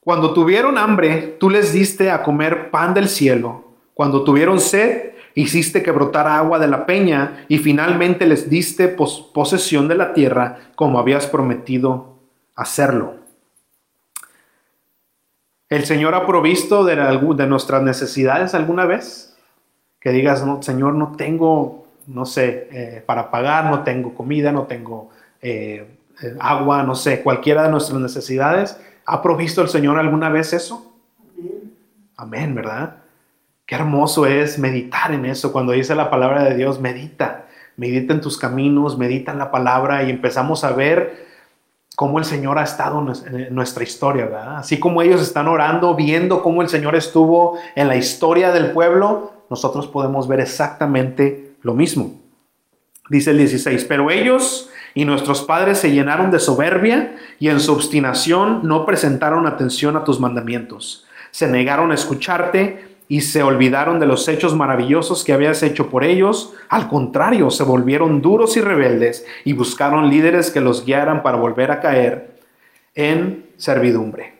Cuando tuvieron hambre, tú les diste a comer pan del cielo. Cuando tuvieron sed, hiciste que brotara agua de la peña y finalmente les diste posesión de la tierra como habías prometido hacerlo. ¿El Señor ha provisto de, de nuestras necesidades alguna vez? Que digas, no, Señor, no tengo, no sé, eh, para pagar, no tengo comida, no tengo eh, eh, agua, no sé, cualquiera de nuestras necesidades. ¿Ha provisto el Señor alguna vez eso? Amén, ¿verdad? Qué hermoso es meditar en eso. Cuando dice la palabra de Dios, medita, medita en tus caminos, medita en la palabra y empezamos a ver cómo el Señor ha estado en nuestra historia, ¿verdad? Así como ellos están orando, viendo cómo el Señor estuvo en la historia del pueblo, nosotros podemos ver exactamente lo mismo. Dice el 16, pero ellos y nuestros padres se llenaron de soberbia y en su obstinación no presentaron atención a tus mandamientos. Se negaron a escucharte y se olvidaron de los hechos maravillosos que habías hecho por ellos. Al contrario, se volvieron duros y rebeldes y buscaron líderes que los guiaran para volver a caer en servidumbre.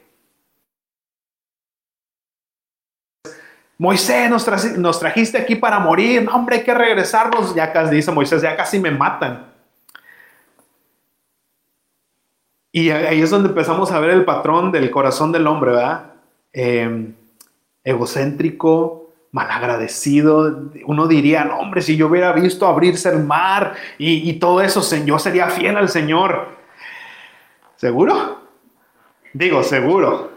Moisés, nos, trajiste aquí para morir. No, hombre, hay que regresarnos. Ya casi dice Moisés, ya casi me matan. Y ahí es donde empezamos a ver el patrón del corazón del hombre, ¿verdad? Eh, egocéntrico, malagradecido. Uno diría, no, hombre, si yo hubiera visto abrirse el mar y, todo eso, yo sería fiel al Señor. ¿Seguro? Digo, seguro.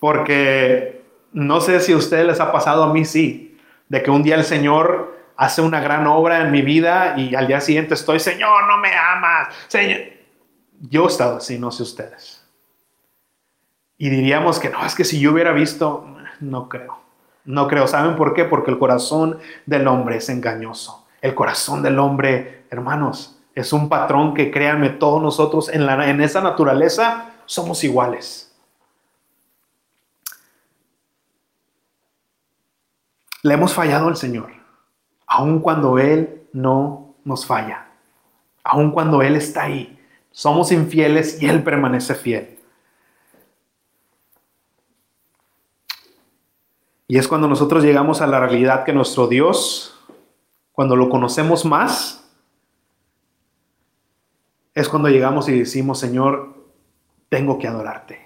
Porque no sé si a ustedes les ha pasado, a mí sí, de que un día el Señor hace una gran obra en mi vida y al día siguiente estoy, Señor, no me amas. Señor. Yo he estado así, no sé ustedes. Y diríamos que no, es que si yo hubiera visto, no creo. No creo. ¿Saben por qué? Porque el corazón del hombre es engañoso. El corazón del hombre, hermanos, es un patrón que créanme, todos nosotros en, la, en esa naturaleza somos iguales. Le hemos fallado al Señor, aun cuando Él no nos falla, aun cuando Él está ahí. Somos infieles y Él permanece fiel. Y es cuando nosotros llegamos a la realidad que nuestro Dios, cuando lo conocemos más, es cuando llegamos y decimos, Señor, tengo que adorarte.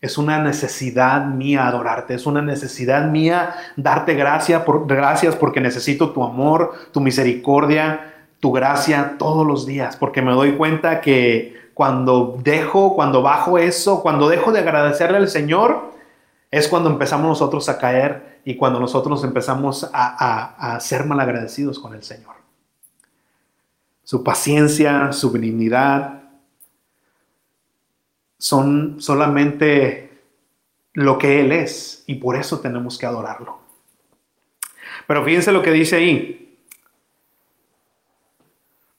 Es una necesidad mía adorarte, es una necesidad mía darte gracias, gracias porque necesito tu amor, tu misericordia, tu gracia todos los días, porque me doy cuenta que cuando dejo, cuando bajo eso, cuando dejo de agradecerle al Señor, es cuando empezamos nosotros a caer y cuando nosotros empezamos a, ser malagradecidos con el Señor. Su paciencia, su benignidad son solamente lo que Él es y por eso tenemos que adorarlo. Pero fíjense lo que dice ahí.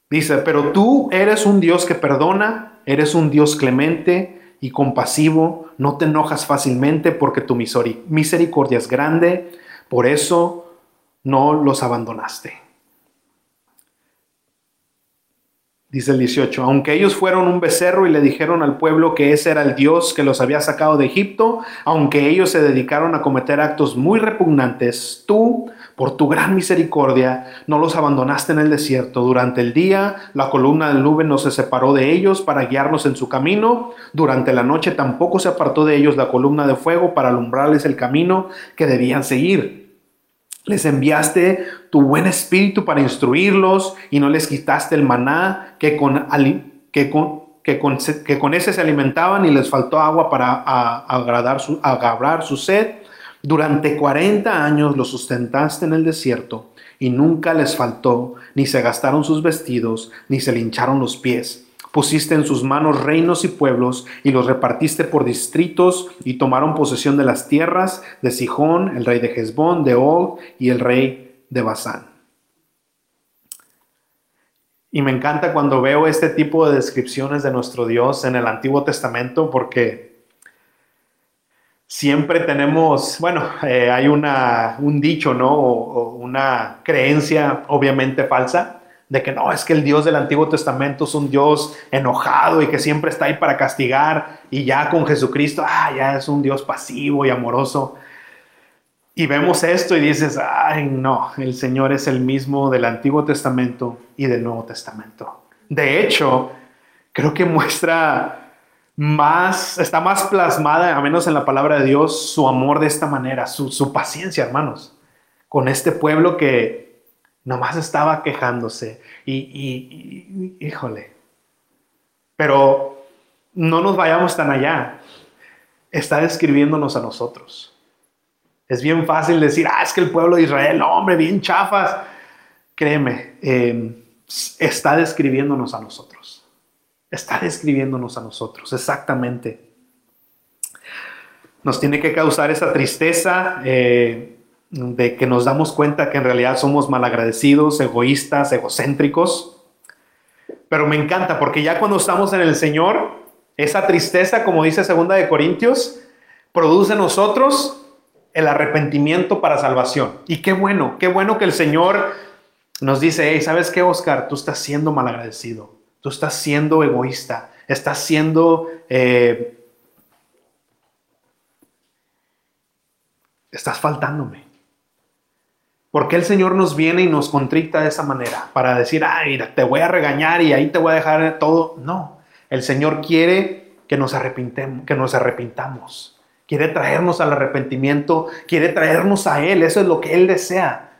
Dice, pero tú eres un Dios que perdona, eres un Dios clemente, y compasivo, no te enojas fácilmente porque tu misericordia es grande, por eso no los abandonaste. Dice el 18, aunque ellos fueron un becerro y le dijeron al pueblo que ese era el Dios que los había sacado de Egipto, aunque ellos se dedicaron a cometer actos muy repugnantes, tú por tu gran misericordia, no los abandonaste en el desierto. Durante el día, la columna de nube no se separó de ellos para guiarlos en su camino. Durante la noche tampoco se apartó de ellos la columna de fuego para alumbrarles el camino que debían seguir. Les enviaste tu buen espíritu para instruirlos y no les quitaste el maná que con, que con, que con, ese se alimentaban y les faltó agua para agradar su, agradar su sed. Durante 40 años los sustentaste en el desierto y nunca les faltó, ni se gastaron sus vestidos, ni se lincharon los pies. Pusiste en sus manos reinos y pueblos y los repartiste por distritos y tomaron posesión de las tierras de Sijón, el rey de Hezbón, de Og y el rey de Basán. Y me encanta cuando veo este tipo de descripciones de nuestro Dios en el Antiguo Testamento porque siempre tenemos, bueno, eh, hay una, un dicho, ¿no? O, una creencia obviamente falsa de que no, es que el Dios del Antiguo Testamento es un Dios enojado y que siempre está ahí para castigar y ya con Jesucristo, ah, ya es un Dios pasivo y amoroso. Y vemos esto y dices, ay, no, el Señor es el mismo del Antiguo Testamento y del Nuevo Testamento. De hecho, creo que muestra más, está más plasmada, a menos en la palabra de Dios, su amor de esta manera, su, paciencia, hermanos, con este pueblo que nomás estaba quejándose. Y, y, híjole, pero no nos vayamos tan allá. Está describiéndonos a nosotros. Es bien fácil decir, ah, es que el pueblo de Israel, hombre, bien chafas. Créeme, eh, está describiéndonos a nosotros Está describiéndonos a nosotros, exactamente. Nos tiene que causar esa tristeza eh, de que nos damos cuenta que en realidad somos malagradecidos, egoístas, egocéntricos. Pero me encanta porque ya cuando estamos en el Señor, esa tristeza, como dice Segunda de Corintios, produce en nosotros el arrepentimiento para salvación. Y qué bueno, qué bueno que el Señor nos dice, ¿sabes qué, Oscar? Tú estás siendo malagradecido, tú estás siendo egoísta, estás siendo... Eh, estás faltándome. ¿Por qué el Señor nos viene y nos contrita de esa manera? Para decir, ay, te voy a regañar y ahí te voy a dejar todo. No, el Señor quiere que nos, arrepintemos, que nos arrepintamos. Quiere traernos al arrepentimiento, quiere traernos a Él. Eso es lo que Él desea.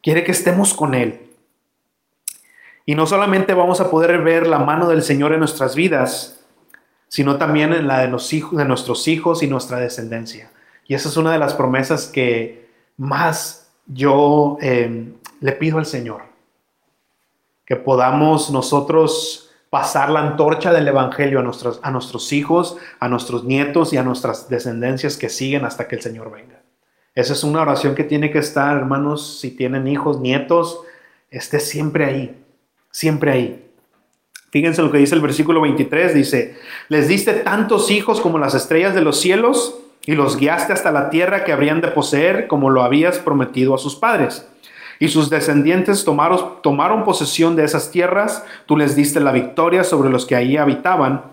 Quiere que estemos con Él. Y no solamente vamos a poder ver la mano del Señor en nuestras vidas, sino también en la de, nuestros hijos y nuestra descendencia. Y esa es una de las promesas que más yo eh, le pido al Señor. Que podamos nosotros pasar la antorcha del Evangelio a nuestros, a nuestros hijos, a nuestros nietos y a nuestras descendencias que siguen hasta que el Señor venga. Esa es una oración que tiene que estar, hermanos, si tienen hijos, nietos, esté siempre ahí siempre ahí. Fíjense lo que dice el versículo 23, dice, les diste tantos hijos como las estrellas de los cielos y los guiaste hasta la tierra que habrían de poseer como lo habías prometido a sus padres. Y sus descendientes tomaron, tomaron posesión de esas tierras, tú les diste la victoria sobre los que ahí habitaban,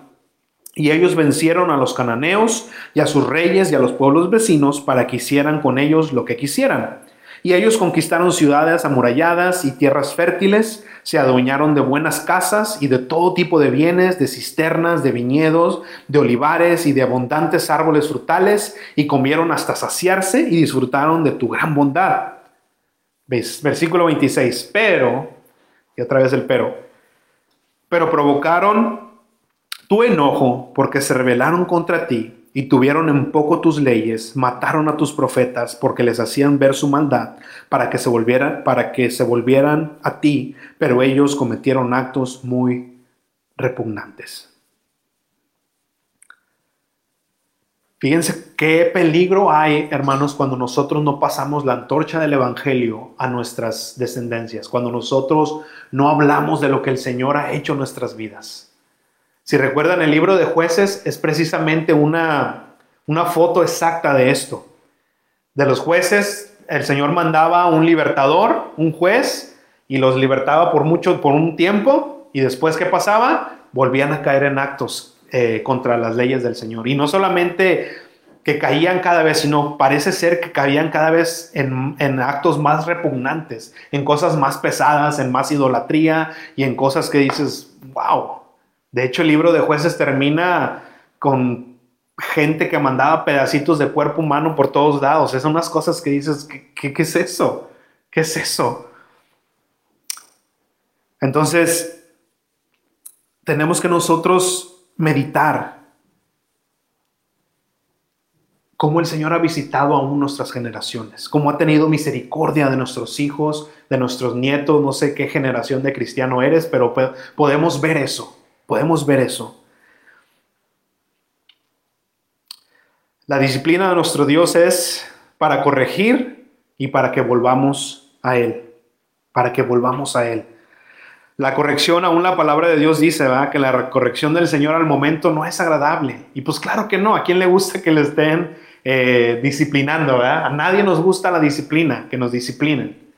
y ellos vencieron a los cananeos y a sus reyes y a los pueblos vecinos para que hicieran con ellos lo que quisieran. Y ellos conquistaron ciudades amuralladas y tierras fértiles, se adueñaron de buenas casas y de todo tipo de bienes, de cisternas, de viñedos, de olivares y de abundantes árboles frutales, y comieron hasta saciarse y disfrutaron de tu gran bondad. Versículo 26. Pero, y otra vez el pero, pero provocaron tu enojo porque se rebelaron contra ti y tuvieron en poco tus leyes, mataron a tus profetas porque les hacían ver su maldad para que se volvieran para que se volvieran a ti, pero ellos cometieron actos muy repugnantes. Fíjense qué peligro hay, hermanos, cuando nosotros no pasamos la antorcha del Evangelio a nuestras descendencias, cuando nosotros no hablamos de lo que el Señor ha hecho en nuestras vidas. Si recuerdan, el libro de jueces es precisamente una, una foto exacta de esto. De los jueces, el Señor mandaba un libertador, un juez, y los libertaba por mucho, por un tiempo, y después, ¿qué pasaba? Volvían a caer en actos eh, contra las leyes del Señor. Y no solamente que caían cada vez, sino parece ser que caían cada vez en, en, actos más repugnantes, en cosas más pesadas, en más idolatría y en cosas que dices, wow, de hecho, el libro de jueces termina con gente que mandaba pedacitos de cuerpo humano por todos lados. Es unas cosas que dices, ¿qué, qué, es eso? ¿Qué es eso? Entonces, tenemos que nosotros meditar cómo el Señor ha visitado aún nuestras generaciones, cómo ha tenido misericordia de nuestros hijos, de nuestros nietos, no sé qué generación de cristiano eres, pero podemos ver eso. Podemos ver eso. La disciplina de nuestro Dios es para corregir y para que volvamos a Él. Para que volvamos a Él. La corrección, aún la palabra de Dios dice, ¿verdad? Que la corrección del Señor al momento no es agradable. Y pues claro que no. ¿A quién le gusta que le estén eh, disciplinando, ¿verdad? A nadie nos gusta la disciplina, que nos disciplinen.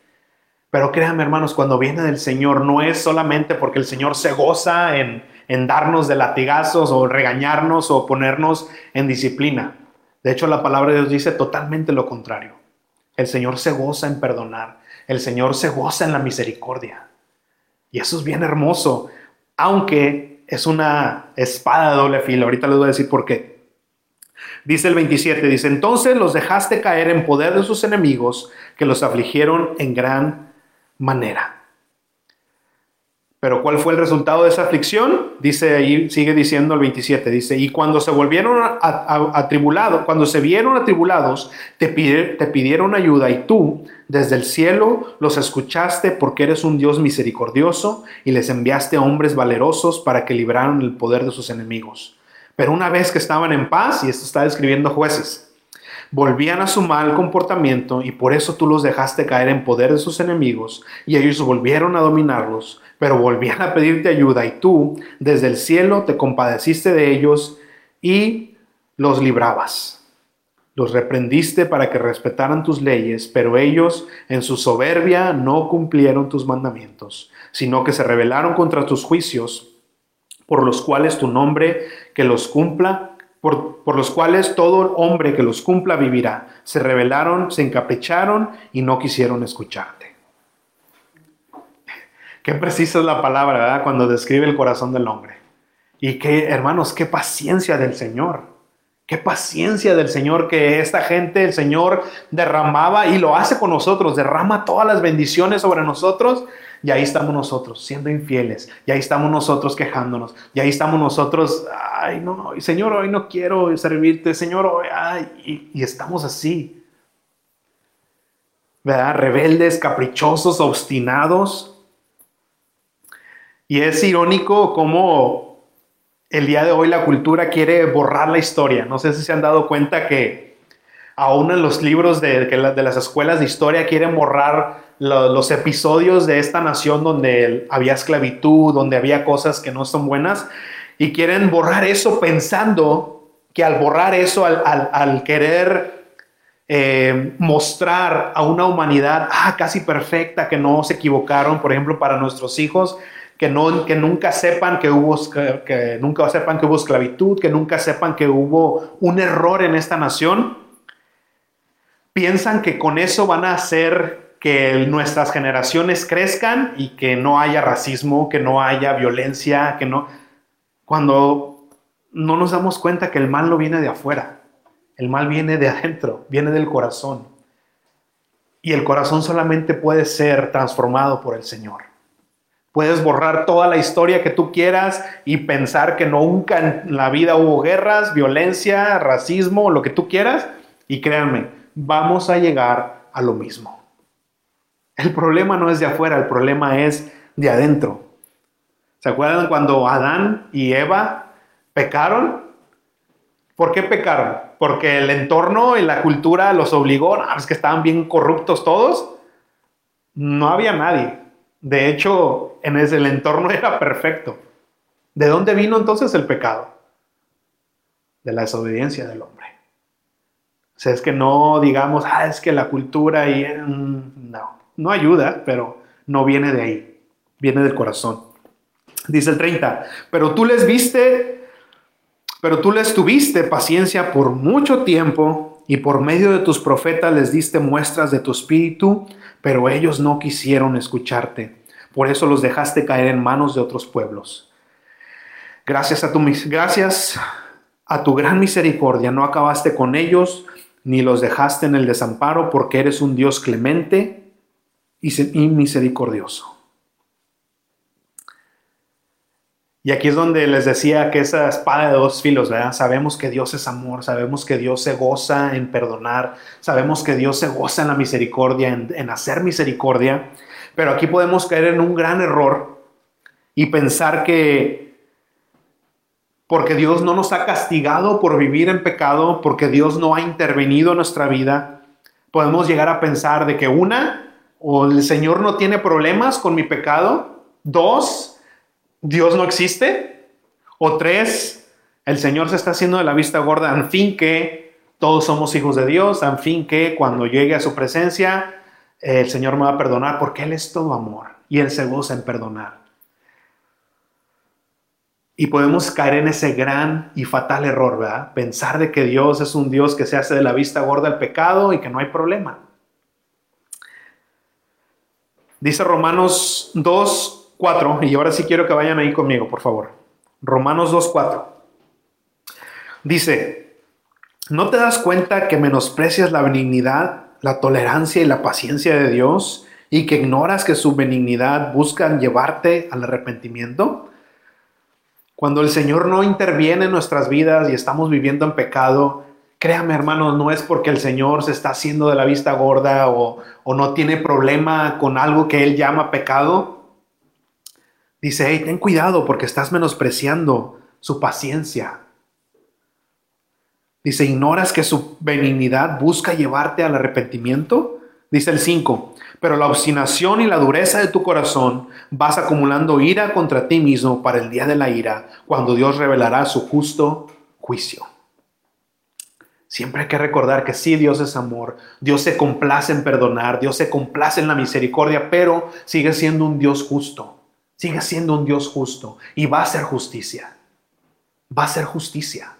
Pero créanme, hermanos, cuando viene del Señor, no es solamente porque el Señor se goza en, en darnos de latigazos o regañarnos o ponernos en disciplina. De hecho, la palabra de Dios dice totalmente lo contrario. El Señor se goza en perdonar. El Señor se goza en la misericordia. Y eso es bien hermoso, aunque es una espada de doble filo. Ahorita les voy a decir por qué. Dice el 27, dice, entonces los dejaste caer en poder de sus enemigos que los afligieron en gran manera. Pero ¿cuál fue el resultado de esa aflicción? Dice ahí, sigue diciendo el 27, dice, y cuando se volvieron atribulados, cuando se vieron atribulados, te, pidieron ayuda y tú desde el cielo los escuchaste porque eres un Dios misericordioso y les enviaste hombres valerosos para que libraran el poder de sus enemigos. Pero una vez que estaban en paz, y esto está describiendo jueces, volvían a su mal comportamiento y por eso tú los dejaste caer en poder de sus enemigos y ellos volvieron a dominarlos, pero volvían a pedirte ayuda y tú desde el cielo te compadeciste de ellos y los librabas. Los reprendiste para que respetaran tus leyes, pero ellos en su soberbia no cumplieron tus mandamientos, sino que se rebelaron contra tus juicios, por los cuales tu nombre que los cumpla por, los cuales todo hombre que los cumpla vivirá. Se rebelaron, se encapricharon y no quisieron escucharte. Qué precisa es la palabra. Cuando describe el corazón del hombre. Y qué, hermanos, qué paciencia del Señor. Qué paciencia del Señor que esta gente, el Señor derramaba y lo hace con nosotros, derrama todas las bendiciones sobre nosotros y ahí estamos nosotros siendo infieles, y ahí estamos nosotros quejándonos, y ahí estamos nosotros, ay, no, Señor, hoy no quiero servirte, Señor, hoy, ay, y, estamos así, ¿verdad? Rebeldes, caprichosos, obstinados. Y es irónico cómo el día de hoy la cultura quiere borrar la historia. No sé si se han dado cuenta que aún en los libros de, de las escuelas de historia quieren borrar los episodios de esta nación donde había esclavitud, donde había cosas que no son buenas, y quieren borrar eso pensando que al borrar eso, al, querer eh, mostrar a una humanidad ah, casi perfecta, que no se equivocaron, por ejemplo, para nuestros hijos, que, no, que nunca sepan que hubo, que nunca sepan que hubo esclavitud, que nunca sepan que hubo un error en esta nación, piensan que con eso van a hacer que nuestras generaciones crezcan y que no haya racismo, que no haya violencia, que no... Cuando no nos damos cuenta que el mal no viene de afuera, el mal viene de adentro, viene del corazón. Y el corazón solamente puede ser transformado por el Señor. Puedes borrar toda la historia que tú quieras y pensar que nunca en la vida hubo guerras, violencia, racismo, lo que tú quieras. Y créanme, vamos a llegar a lo mismo. El problema no es de afuera, el problema es de adentro. ¿Se acuerdan cuando Adán y Eva pecaron? ¿Por qué pecaron? Porque el entorno y la cultura los obligó, no, es que estaban bien corruptos todos. No había nadie. De hecho, en ese, el entorno era perfecto. ¿De dónde vino entonces el pecado? De la desobediencia del hombre. O sea, es que no digamos, ah, es que la cultura y... No no ayuda, pero no viene de ahí, viene del corazón. Dice el 30, pero tú les viste, pero tú les tuviste paciencia por mucho tiempo y por medio de tus profetas les diste muestras de tu espíritu, pero ellos no quisieron escucharte. Por eso los dejaste caer en manos de otros pueblos. Gracias a tu, gracias a tu gran misericordia no acabaste con ellos ni los dejaste en el desamparo porque eres un Dios clemente y misericordioso. Y aquí es donde les decía que esa espada de dos filos, ¿verdad? Sabemos que Dios es amor, sabemos que Dios se goza en perdonar, sabemos que Dios se goza en la misericordia, en, en hacer misericordia, pero aquí podemos caer en un gran error y pensar que porque Dios no nos ha castigado por vivir en pecado, porque Dios no ha intervenido en nuestra vida, podemos llegar a pensar de que una, o el Señor no tiene problemas con mi pecado. Dos, Dios no existe. O tres, el Señor se está haciendo de la vista gorda, en fin que todos somos hijos de Dios, en fin que cuando llegue a su presencia, el Señor me va a perdonar porque Él es todo amor y Él se goza en perdonar. Y podemos caer en ese gran y fatal error, ¿verdad? Pensar de que Dios es un Dios que se hace de la vista gorda al pecado y que no hay problema. Dice Romanos 2, 4, y ahora sí quiero que vayan ahí conmigo, por favor. Romanos 2, 4. Dice, ¿no te das cuenta que menosprecias la benignidad, la tolerancia y la paciencia de Dios y que ignoras que su benignidad buscan llevarte al arrepentimiento? Cuando el Señor no interviene en nuestras vidas y estamos viviendo en pecado, créame hermano, no es porque el Señor se está haciendo de la vista gorda o, o no tiene problema con algo que Él llama pecado. Dice, hey, ten cuidado porque estás menospreciando su paciencia. Dice, ¿ignoras que su benignidad busca llevarte al arrepentimiento? Dice el 5, pero la obstinación y la dureza de tu corazón vas acumulando ira contra ti mismo para el día de la ira, cuando Dios revelará su justo juicio. Siempre hay que recordar que sí, Dios es amor, Dios se complace en perdonar, Dios se complace en la misericordia, pero sigue siendo un Dios justo, sigue siendo un Dios justo y va a ser justicia, va a ser justicia.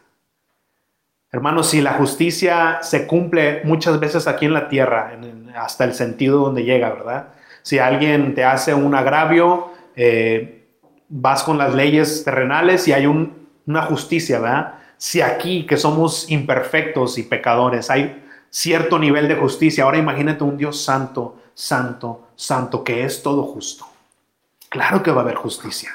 Hermanos, si la justicia se cumple muchas veces aquí en la tierra, hasta el sentido donde llega, ¿verdad? Si alguien te hace un agravio, eh, vas con las leyes terrenales y hay una justicia, ¿verdad? Si aquí, que somos imperfectos y pecadores, hay cierto nivel de justicia, ahora imagínate un Dios santo, santo, santo, que es todo justo. Claro que va a haber justicia.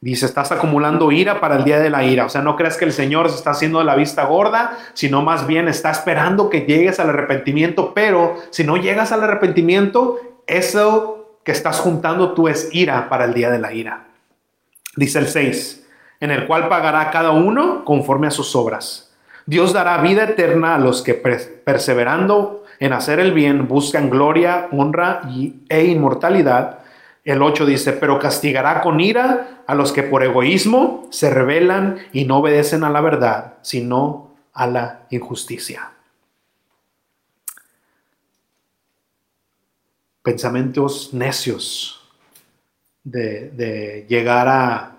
Dice, estás acumulando ira para el día de la ira. O sea, no crees que el Señor se está haciendo de la vista gorda, sino más bien está esperando que llegues al arrepentimiento. Pero si no llegas al arrepentimiento, eso que estás juntando tú es ira para el día de la ira. Dice el 6, en el cual pagará cada uno conforme a sus obras. Dios dará vida eterna a los que perseverando en hacer el bien buscan gloria, honra e inmortalidad el 8 dice, pero castigará con ira a los que por egoísmo se rebelan y no obedecen a la verdad, sino a la injusticia. Pensamientos necios de, llegar a,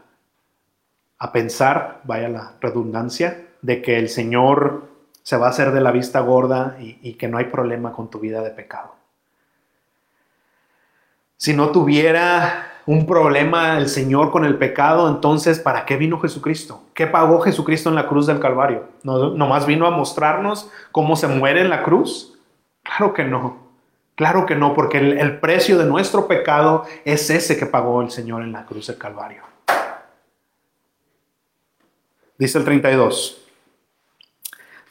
a pensar, vaya la redundancia, de que el Señor se va a hacer de la vista gorda y que no hay problema con tu vida de pecado si no tuviera un problema el Señor con el pecado, entonces ¿para qué vino Jesucristo? ¿Qué pagó Jesucristo en la cruz del Calvario? ¿No, ¿Nomás vino a mostrarnos cómo se muere en la cruz? Claro que no. Claro que no, porque el, el precio de nuestro pecado es ese que pagó el Señor en la cruz del Calvario. Dice el 32.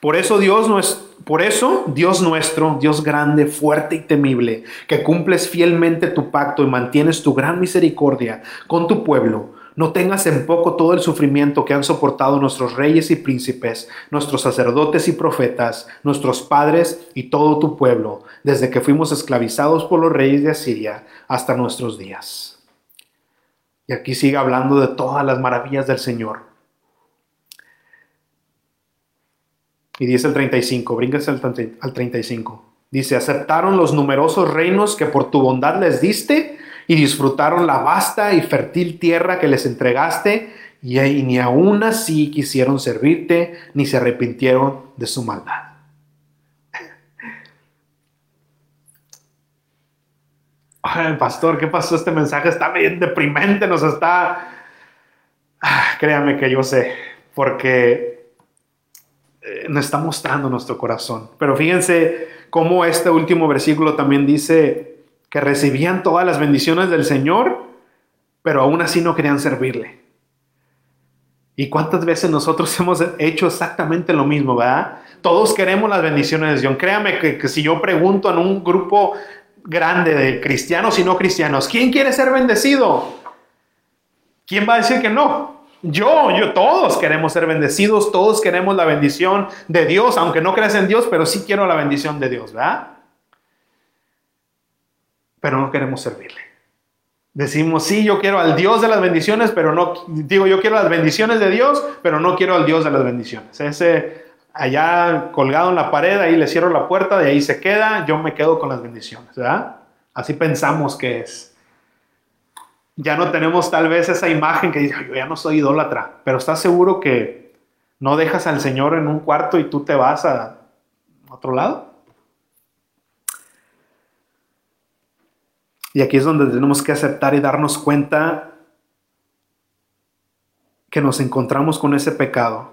Por eso Dios no es por eso, Dios nuestro, Dios grande, fuerte y temible, que cumples fielmente tu pacto y mantienes tu gran misericordia con tu pueblo, no tengas en poco todo el sufrimiento que han soportado nuestros reyes y príncipes, nuestros sacerdotes y profetas, nuestros padres y todo tu pueblo, desde que fuimos esclavizados por los reyes de Asiria hasta nuestros días. Y aquí sigue hablando de todas las maravillas del Señor Y dice el 35, bríngase al 35. Dice, aceptaron los numerosos reinos que por tu bondad les diste y disfrutaron la vasta y fértil tierra que les entregaste y, ni aún así quisieron servirte ni se arrepintieron de su maldad. Pastor, ¿qué pasó? Este mensaje está bien deprimente, nos está... Ah, créame que yo sé, porque nos está mostrando nuestro corazón. Pero fíjense cómo este último versículo también dice que recibían todas las bendiciones del Señor, pero aún así no querían servirle. ¿Y cuántas veces nosotros hemos hecho exactamente lo mismo, verdad? Todos queremos las bendiciones de Dios. Créame que, que si yo pregunto en un grupo grande de cristianos y no cristianos, ¿quién quiere ser bendecido? ¿Quién va a decir que no? Yo, yo, todos queremos ser bendecidos, todos queremos la bendición de Dios, aunque no creas en Dios, pero sí quiero la bendición de Dios, ¿verdad? Pero no queremos servirle. Decimos, sí, yo quiero al Dios de las bendiciones, pero no, digo, yo quiero las bendiciones de Dios, pero no quiero al Dios de las bendiciones. Ese allá colgado en la pared, ahí le cierro la puerta, de ahí se queda, yo me quedo con las bendiciones, ¿verdad? Así pensamos que es ya no tenemos tal vez esa imagen que dice, yo ya no soy idólatra, pero estás seguro que no dejas al Señor en un cuarto y tú te vas a otro lado. Y aquí es donde tenemos que aceptar y darnos cuenta que nos encontramos con ese pecado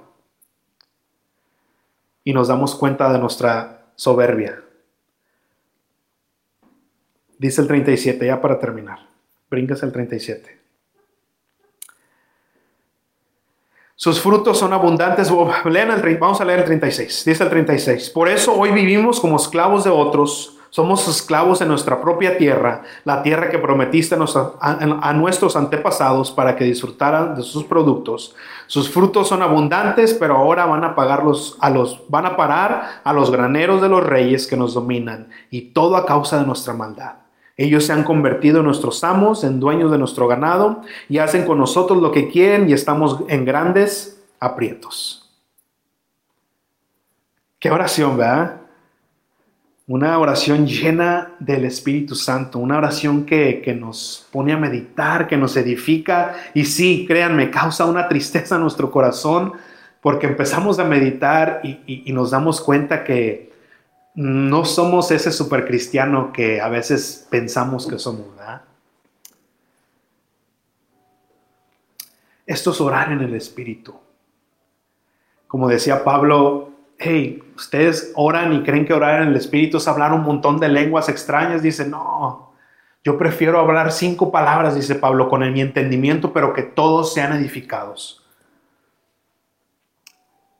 y nos damos cuenta de nuestra soberbia. Dice el 37, ya para terminar. Brincas el 37. Sus frutos son abundantes. El, vamos a leer el 36. Dice el 36. Por eso hoy vivimos como esclavos de otros. Somos esclavos de nuestra propia tierra, la tierra que prometiste a, nuestros antepasados para que disfrutaran de sus productos. Sus frutos son abundantes, pero ahora van a a los van a parar a los graneros de los reyes que nos dominan y todo a causa de nuestra maldad. Ellos se han convertido en nuestros amos, en dueños de nuestro ganado, y hacen con nosotros lo que quieren y estamos en grandes aprietos. Qué oración, ¿verdad? Una oración llena del Espíritu Santo, una oración que, nos pone a meditar, que nos edifica y sí, créanme, causa una tristeza en nuestro corazón porque empezamos a meditar y nos damos cuenta que, no somos ese supercristiano que a veces pensamos que somos, ¿verdad? Esto es orar en el Espíritu. Como decía Pablo, hey, ustedes oran y creen que orar en el Espíritu es hablar un montón de lenguas extrañas. Dice, no, yo prefiero hablar cinco palabras, dice Pablo, con mi entendimiento, pero que todos sean edificados.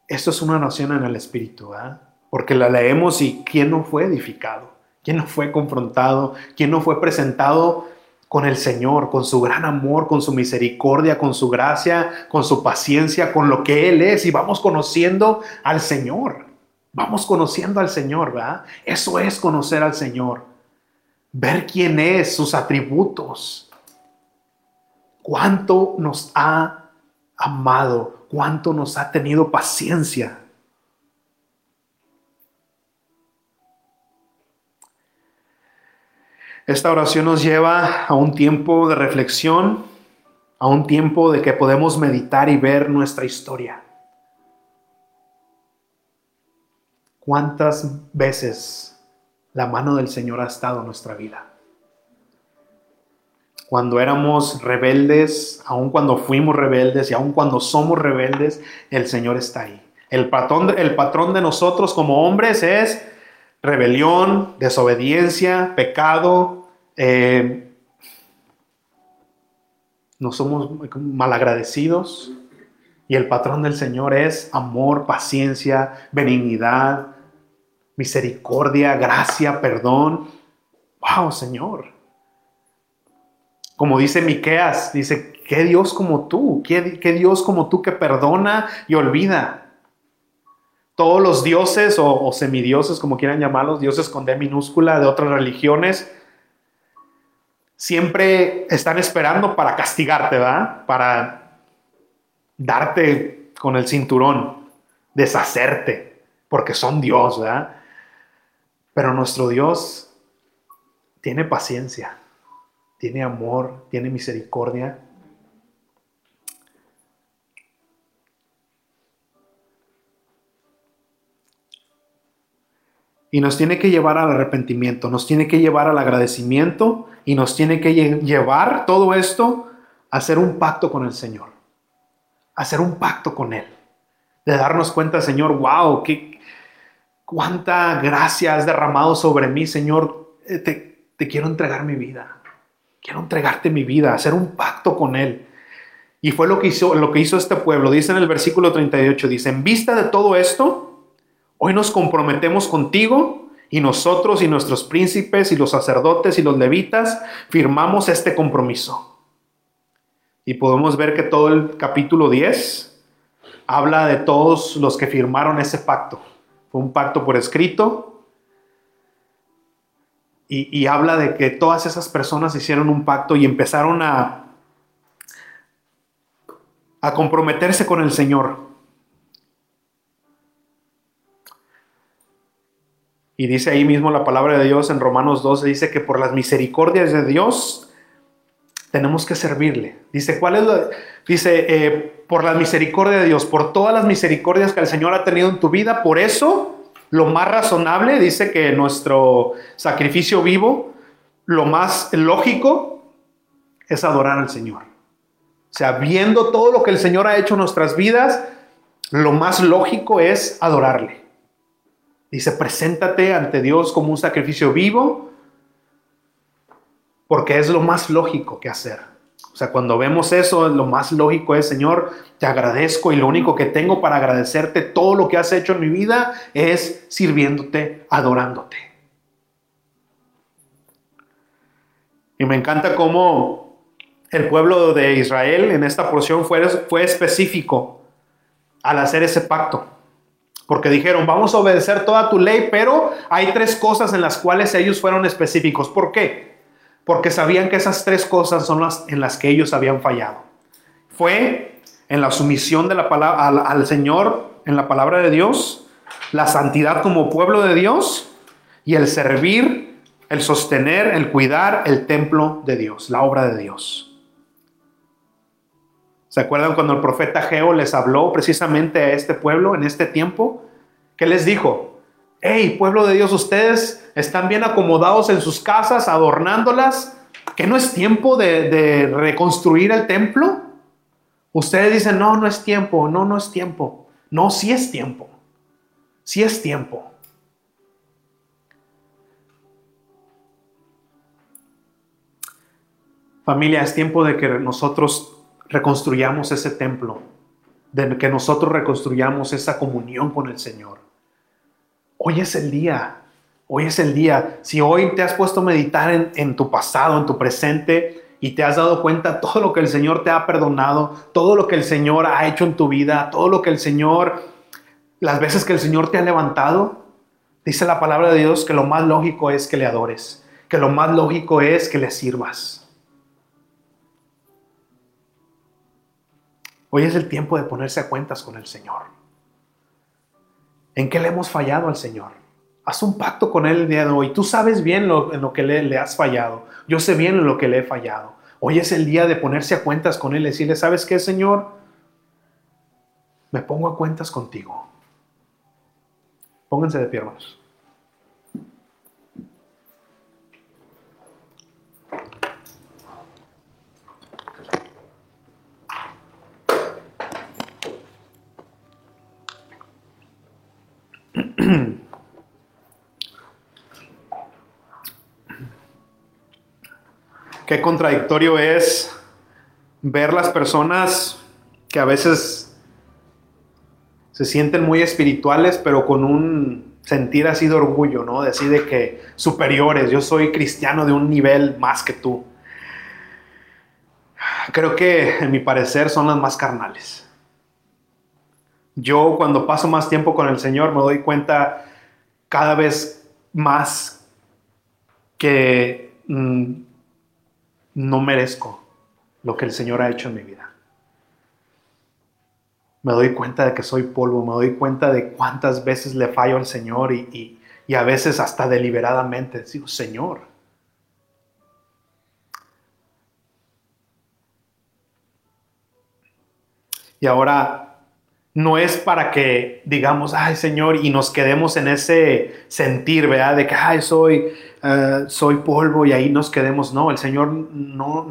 Esto es una noción en el Espíritu, ¿verdad? Porque la leemos y ¿quién no fue edificado? ¿Quién no fue confrontado? ¿Quién no fue presentado con el Señor, con su gran amor, con su misericordia, con su gracia, con su paciencia, con lo que Él es? Y vamos conociendo al Señor. Vamos conociendo al Señor, ¿verdad? Eso es conocer al Señor. Ver quién es, sus atributos. Cuánto nos ha amado, cuánto nos ha tenido paciencia Esta oración nos lleva a un tiempo de reflexión, a un tiempo de que podemos meditar y ver nuestra historia. ¿Cuántas veces la mano del Señor ha estado en nuestra vida? Cuando éramos rebeldes, aun cuando fuimos rebeldes y aun cuando somos rebeldes, el Señor está ahí. El patrón, el patrón de nosotros como hombres es rebelión, desobediencia, pecado. Eh, no somos malagradecidos. Y el patrón del Señor es amor, paciencia, benignidad, misericordia, gracia, perdón. Wow, Señor. Como dice Miqueas, dice, ¿qué Dios como tú? ¿Qué, ¿Qué Dios como tú que perdona y olvida? Todos los dioses o, semidioses, como quieran llamarlos, dioses con D minúscula de otras religiones, siempre están esperando para castigarte, ¿verdad? Para darte con el cinturón, deshacerte, porque son Dios, ¿verdad? Pero nuestro Dios tiene paciencia, tiene amor, tiene misericordia y nos tiene que llevar al arrepentimiento, nos tiene que llevar al agradecimiento y nos tiene que llevar todo esto a hacer un pacto con el Señor, hacer un pacto con Él, de darnos cuenta, Señor, wow, qué, cuánta gracia has derramado sobre mí, Señor, eh, te, te quiero entregar mi vida, quiero entregarte mi vida, hacer un pacto con Él. Y fue lo que hizo, lo que hizo este pueblo. Dice en el versículo 38, dice, en vista de todo esto, Hoy nos comprometemos contigo y nosotros y nuestros príncipes y los sacerdotes y los levitas firmamos este compromiso. Y podemos ver que todo el capítulo 10 habla de todos los que firmaron ese pacto. Fue un pacto por escrito, y, habla de que todas esas personas hicieron un pacto y empezaron a, a comprometerse con el Señor. Y dice ahí mismo la palabra de Dios en Romanos 12, dice que por las misericordias de Dios tenemos que servirle. Dice, ¿cuál es la? Dice, eh, por la misericordia de Dios, por todas las misericordias que el Señor ha tenido en tu vida, por eso lo más razonable, dice que nuestro sacrificio vivo, lo más lógico es adorar al Señor. O sea, viendo todo lo que el Señor ha hecho en nuestras vidas, lo más lógico es adorarle. Dice, preséntate ante Dios como un sacrificio vivo, porque es lo más lógico que hacer. O sea, cuando vemos eso, lo más lógico es, Señor, te agradezco y lo único que tengo para agradecerte todo lo que has hecho en mi vida es sirviéndote, adorándote. Y me encanta cómo el pueblo de Israel en esta porción fue, fue específico al hacer ese pacto. Porque dijeron, vamos a obedecer toda tu ley, pero hay tres cosas en las cuales ellos fueron específicos. ¿Por qué? Porque sabían que esas tres cosas son las en las que ellos habían fallado. Fue en la sumisión de la palabra, al, al Señor, en la palabra de Dios, la santidad como pueblo de Dios y el servir, el sostener, el cuidar el templo de Dios, la obra de Dios. ¿Se acuerdan cuando el profeta Geo les habló precisamente a este pueblo en este tiempo? ¿Qué les dijo? Hey, pueblo de Dios, ustedes están bien acomodados en sus casas, adornándolas, que no es tiempo de, de reconstruir el templo. Ustedes dicen, no, no es tiempo, no, no es tiempo. No, sí es tiempo. Sí es tiempo. Familia, es tiempo de que nosotros reconstruyamos ese templo, de que nosotros reconstruyamos esa comunión con el Señor. Hoy es el día, hoy es el día. Si hoy te has puesto a meditar en, tu pasado, en tu presente, y te has dado cuenta todo lo que el Señor te ha perdonado, todo lo que el Señor ha hecho en tu vida, todo lo que el Señor, las veces que el Señor te ha levantado, dice la palabra de Dios que lo más lógico es que le adores, que lo más lógico es que le sirvas. Hoy es el tiempo de ponerse a cuentas con el Señor. ¿En qué le hemos fallado al Señor? Haz un pacto con Él el día de hoy. Tú sabes bien lo, en lo que le, le, has fallado. Yo sé bien en lo que le he fallado. Hoy es el día de ponerse a cuentas con Él y decirle, ¿sabes qué, Señor? Me pongo a cuentas contigo. Pónganse de pie, hermanos. Qué contradictorio es ver las personas que a veces se sienten muy espirituales, pero con un sentir así de orgullo, ¿no? Decir de que superiores, yo soy cristiano de un nivel más que tú. Creo que, en mi parecer, son las más carnales. Yo cuando paso más tiempo con el Señor me doy cuenta cada vez más que mmm, no merezco lo que el Señor ha hecho en mi vida. Me doy cuenta de que soy polvo, me doy cuenta de cuántas veces le fallo al Señor y, y, y a veces hasta deliberadamente digo, Señor. Y ahora no es para que digamos, ay Señor, y nos quedemos en ese sentir, ¿verdad? De que, ay, soy, uh, soy polvo y ahí nos quedemos. No, el Señor no,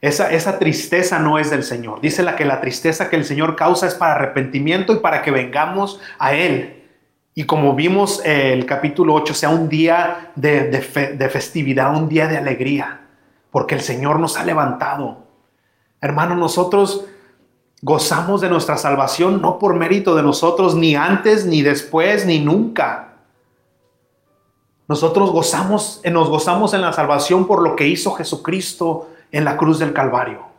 esa, esa tristeza no es del Señor. Dice la que la tristeza que el Señor causa es para arrepentimiento y para que vengamos a Él. Y como vimos el capítulo 8, sea un día de, de festividad, un día de alegría, porque el Señor nos ha levantado. Hermano, nosotros Gozamos de nuestra salvación no por mérito de nosotros, ni antes, ni después, ni nunca. Nosotros gozamos, nos gozamos en la salvación por lo que hizo Jesucristo en la cruz del Calvario.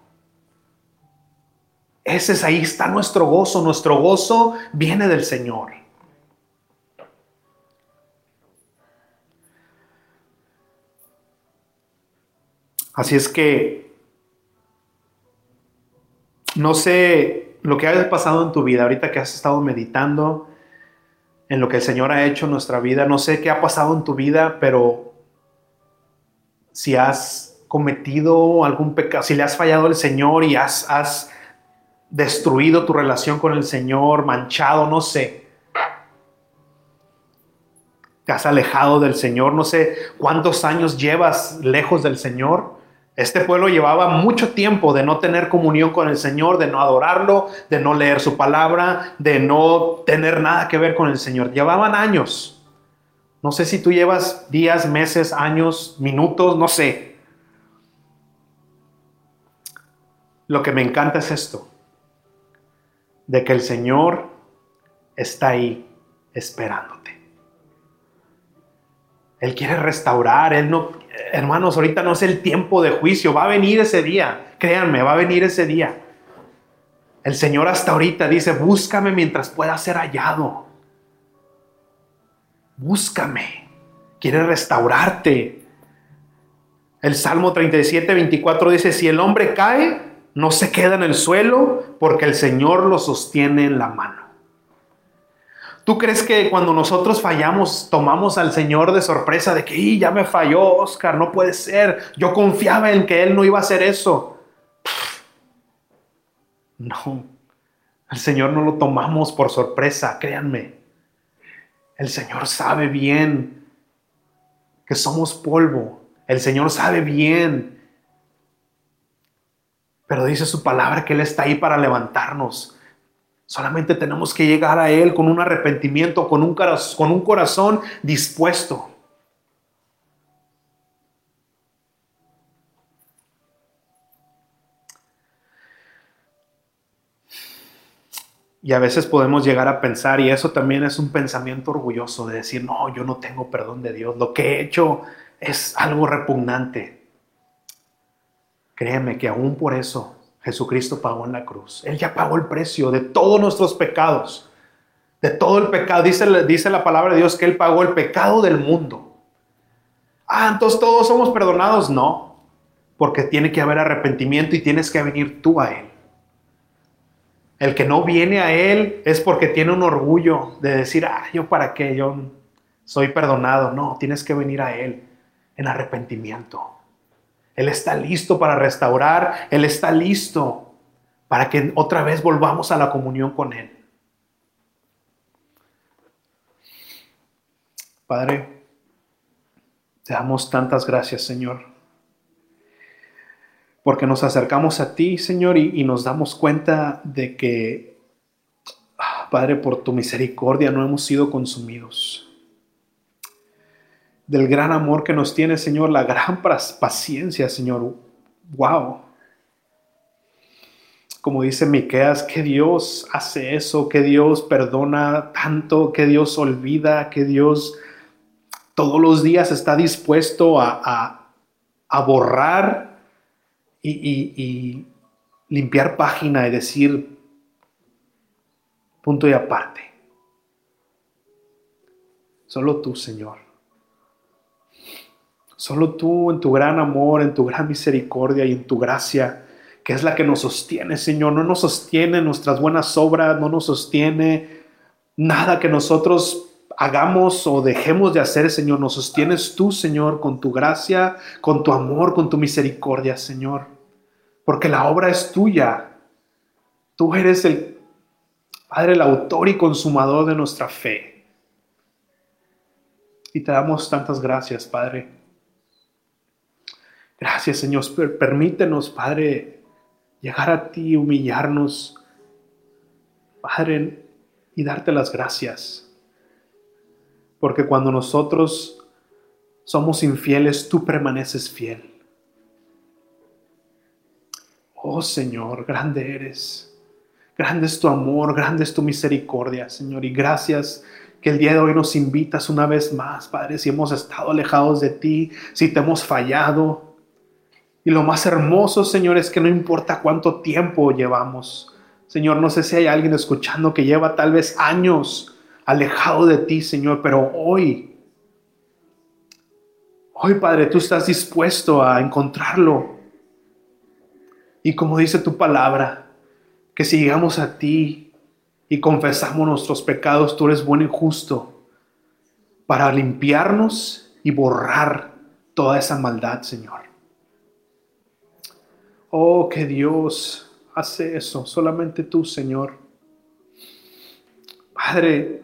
Ese es ahí está nuestro gozo. Nuestro gozo viene del Señor. Así es que no sé lo que haya pasado en tu vida, ahorita que has estado meditando en lo que el Señor ha hecho en nuestra vida, no sé qué ha pasado en tu vida, pero si has cometido algún pecado, si le has fallado al Señor y has, has destruido tu relación con el Señor, manchado, no sé. Te has alejado del Señor, no sé cuántos años llevas lejos del Señor. Este pueblo llevaba mucho tiempo de no tener comunión con el Señor, de no adorarlo, de no leer su palabra, de no tener nada que ver con el Señor. Llevaban años. No sé si tú llevas días, meses, años, minutos, no sé. Lo que me encanta es esto, de que el Señor está ahí esperándote. Él quiere restaurar, Él no, hermanos, ahorita no es el tiempo de juicio, va a venir ese día, créanme, va a venir ese día. El Señor hasta ahorita dice, búscame mientras pueda ser hallado. Búscame. Quiere restaurarte. El Salmo 37, 24 dice, si el hombre cae, no se queda en el suelo porque el Señor lo sostiene en la mano. ¿Tú crees que cuando nosotros fallamos tomamos al Señor de sorpresa de que ya me falló Oscar, no puede ser? Yo confiaba en que Él no iba a hacer eso. No, el Señor no lo tomamos por sorpresa, créanme. El Señor sabe bien que somos polvo. El Señor sabe bien. Pero dice su palabra que Él está ahí para levantarnos. Solamente tenemos que llegar a Él con un arrepentimiento, con un, con un corazón dispuesto. Y a veces podemos llegar a pensar, y eso también es un pensamiento orgulloso de decir, no, yo no tengo perdón de Dios, lo que he hecho es algo repugnante. Créeme que aún por eso Jesucristo pagó en la cruz. Él ya pagó el precio de todos nuestros pecados. De todo el pecado. Dice, dice la palabra de Dios que Él pagó el pecado del mundo. Ah, entonces todos somos perdonados. No, porque tiene que haber arrepentimiento y tienes que venir tú a Él. El que no viene a Él es porque tiene un orgullo de decir, ah, yo para qué, yo soy perdonado. No, tienes que venir a Él en arrepentimiento. Él está listo para restaurar, Él está listo para que otra vez volvamos a la comunión con Él. Padre, te damos tantas gracias, Señor, porque nos acercamos a ti, Señor, y, nos damos cuenta de que, ah, Padre, por tu misericordia no hemos sido consumidos del gran amor que nos tiene, Señor, la gran paciencia, Señor. Wow. Como dice Miqueas, que Dios hace eso, que Dios perdona tanto, que Dios olvida, que Dios todos los días está dispuesto a, borrar y limpiar página y decir punto y aparte. Solo tú, Señor. Solo tú en tu gran amor, en tu gran misericordia y en tu gracia, que es la que nos sostiene, Señor. No nos sostiene nuestras buenas obras, no nos sostiene nada que nosotros hagamos o dejemos de hacer, Señor. Nos sostienes tú, Señor, con tu gracia, con tu amor, con tu misericordia, Señor. Porque la obra es tuya. Tú eres el Padre, el autor y consumador de nuestra fe. Y te damos tantas gracias, Padre. Gracias, Señor. Permítenos, Padre, llegar a ti, humillarnos, Padre, y darte las gracias. Porque cuando nosotros somos infieles, tú permaneces fiel. Oh Señor, grande eres. Grande es tu amor, grande es tu misericordia, Señor. Y gracias que el día de hoy nos invitas una vez más, Padre, si hemos estado alejados de ti, si te hemos fallado, y lo más hermoso, Señor, es que no importa cuánto tiempo llevamos. Señor, no sé si hay alguien escuchando que lleva tal vez años alejado de ti, Señor, pero hoy, hoy, Padre, tú estás dispuesto a encontrarlo. Y como dice tu palabra, que si llegamos a ti y confesamos nuestros pecados, tú eres bueno y justo para limpiarnos y borrar toda esa maldad, Señor. Oh, que Dios hace eso, solamente tú, Señor. Padre,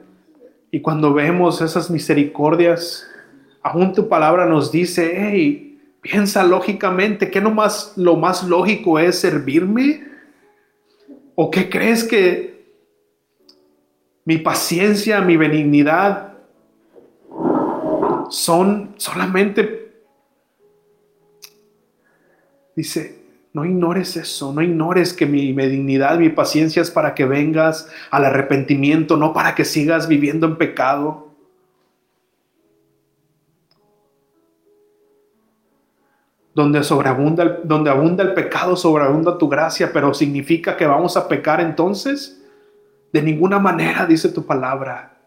y cuando vemos esas misericordias, aún tu palabra nos dice, hey, piensa lógicamente, ¿qué no más, lo más lógico es servirme? ¿O qué crees que mi paciencia, mi benignidad son solamente, dice, No ignores eso, no ignores que mi, dignidad, mi paciencia es para que vengas al arrepentimiento, no para que sigas viviendo en pecado. Donde, sobreabunda donde abunda el pecado, sobreabunda tu gracia, pero significa que vamos a pecar entonces. De ninguna manera, dice tu palabra.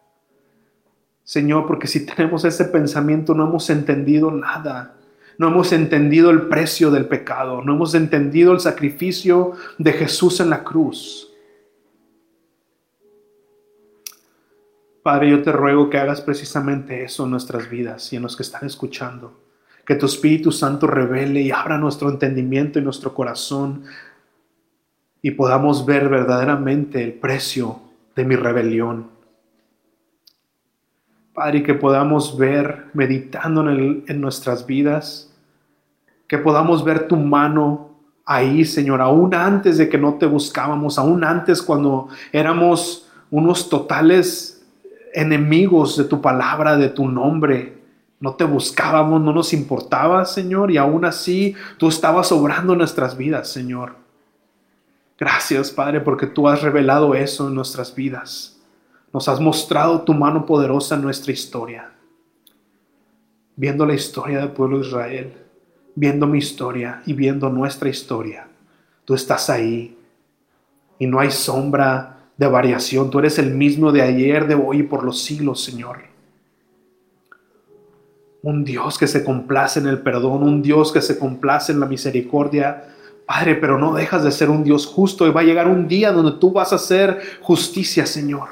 Señor, porque si tenemos ese pensamiento no hemos entendido nada. No hemos entendido el precio del pecado. No hemos entendido el sacrificio de Jesús en la cruz. Padre, yo te ruego que hagas precisamente eso en nuestras vidas y en los que están escuchando. Que tu Espíritu Santo revele y abra nuestro entendimiento y nuestro corazón y podamos ver verdaderamente el precio de mi rebelión Padre, que podamos ver meditando en, en nuestras vidas, que podamos ver tu mano ahí, Señor, aún antes de que no te buscábamos, aún antes cuando éramos unos totales enemigos de tu palabra, de tu nombre. No te buscábamos, no nos importaba, Señor, y aún así tú estabas obrando nuestras vidas, Señor. Gracias, Padre, porque tú has revelado eso en nuestras vidas. Nos has mostrado tu mano poderosa en nuestra historia. Viendo la historia del pueblo de Israel, viendo mi historia y viendo nuestra historia, tú estás ahí y no hay sombra de variación. Tú eres el mismo de ayer, de hoy y por los siglos, Señor. Un Dios que se complace en el perdón, un Dios que se complace en la misericordia. Padre, pero no dejas de ser un Dios justo y va a llegar un día donde tú vas a hacer justicia, Señor.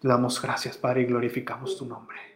Te damos gracias, Padre, y glorificamos tu nombre.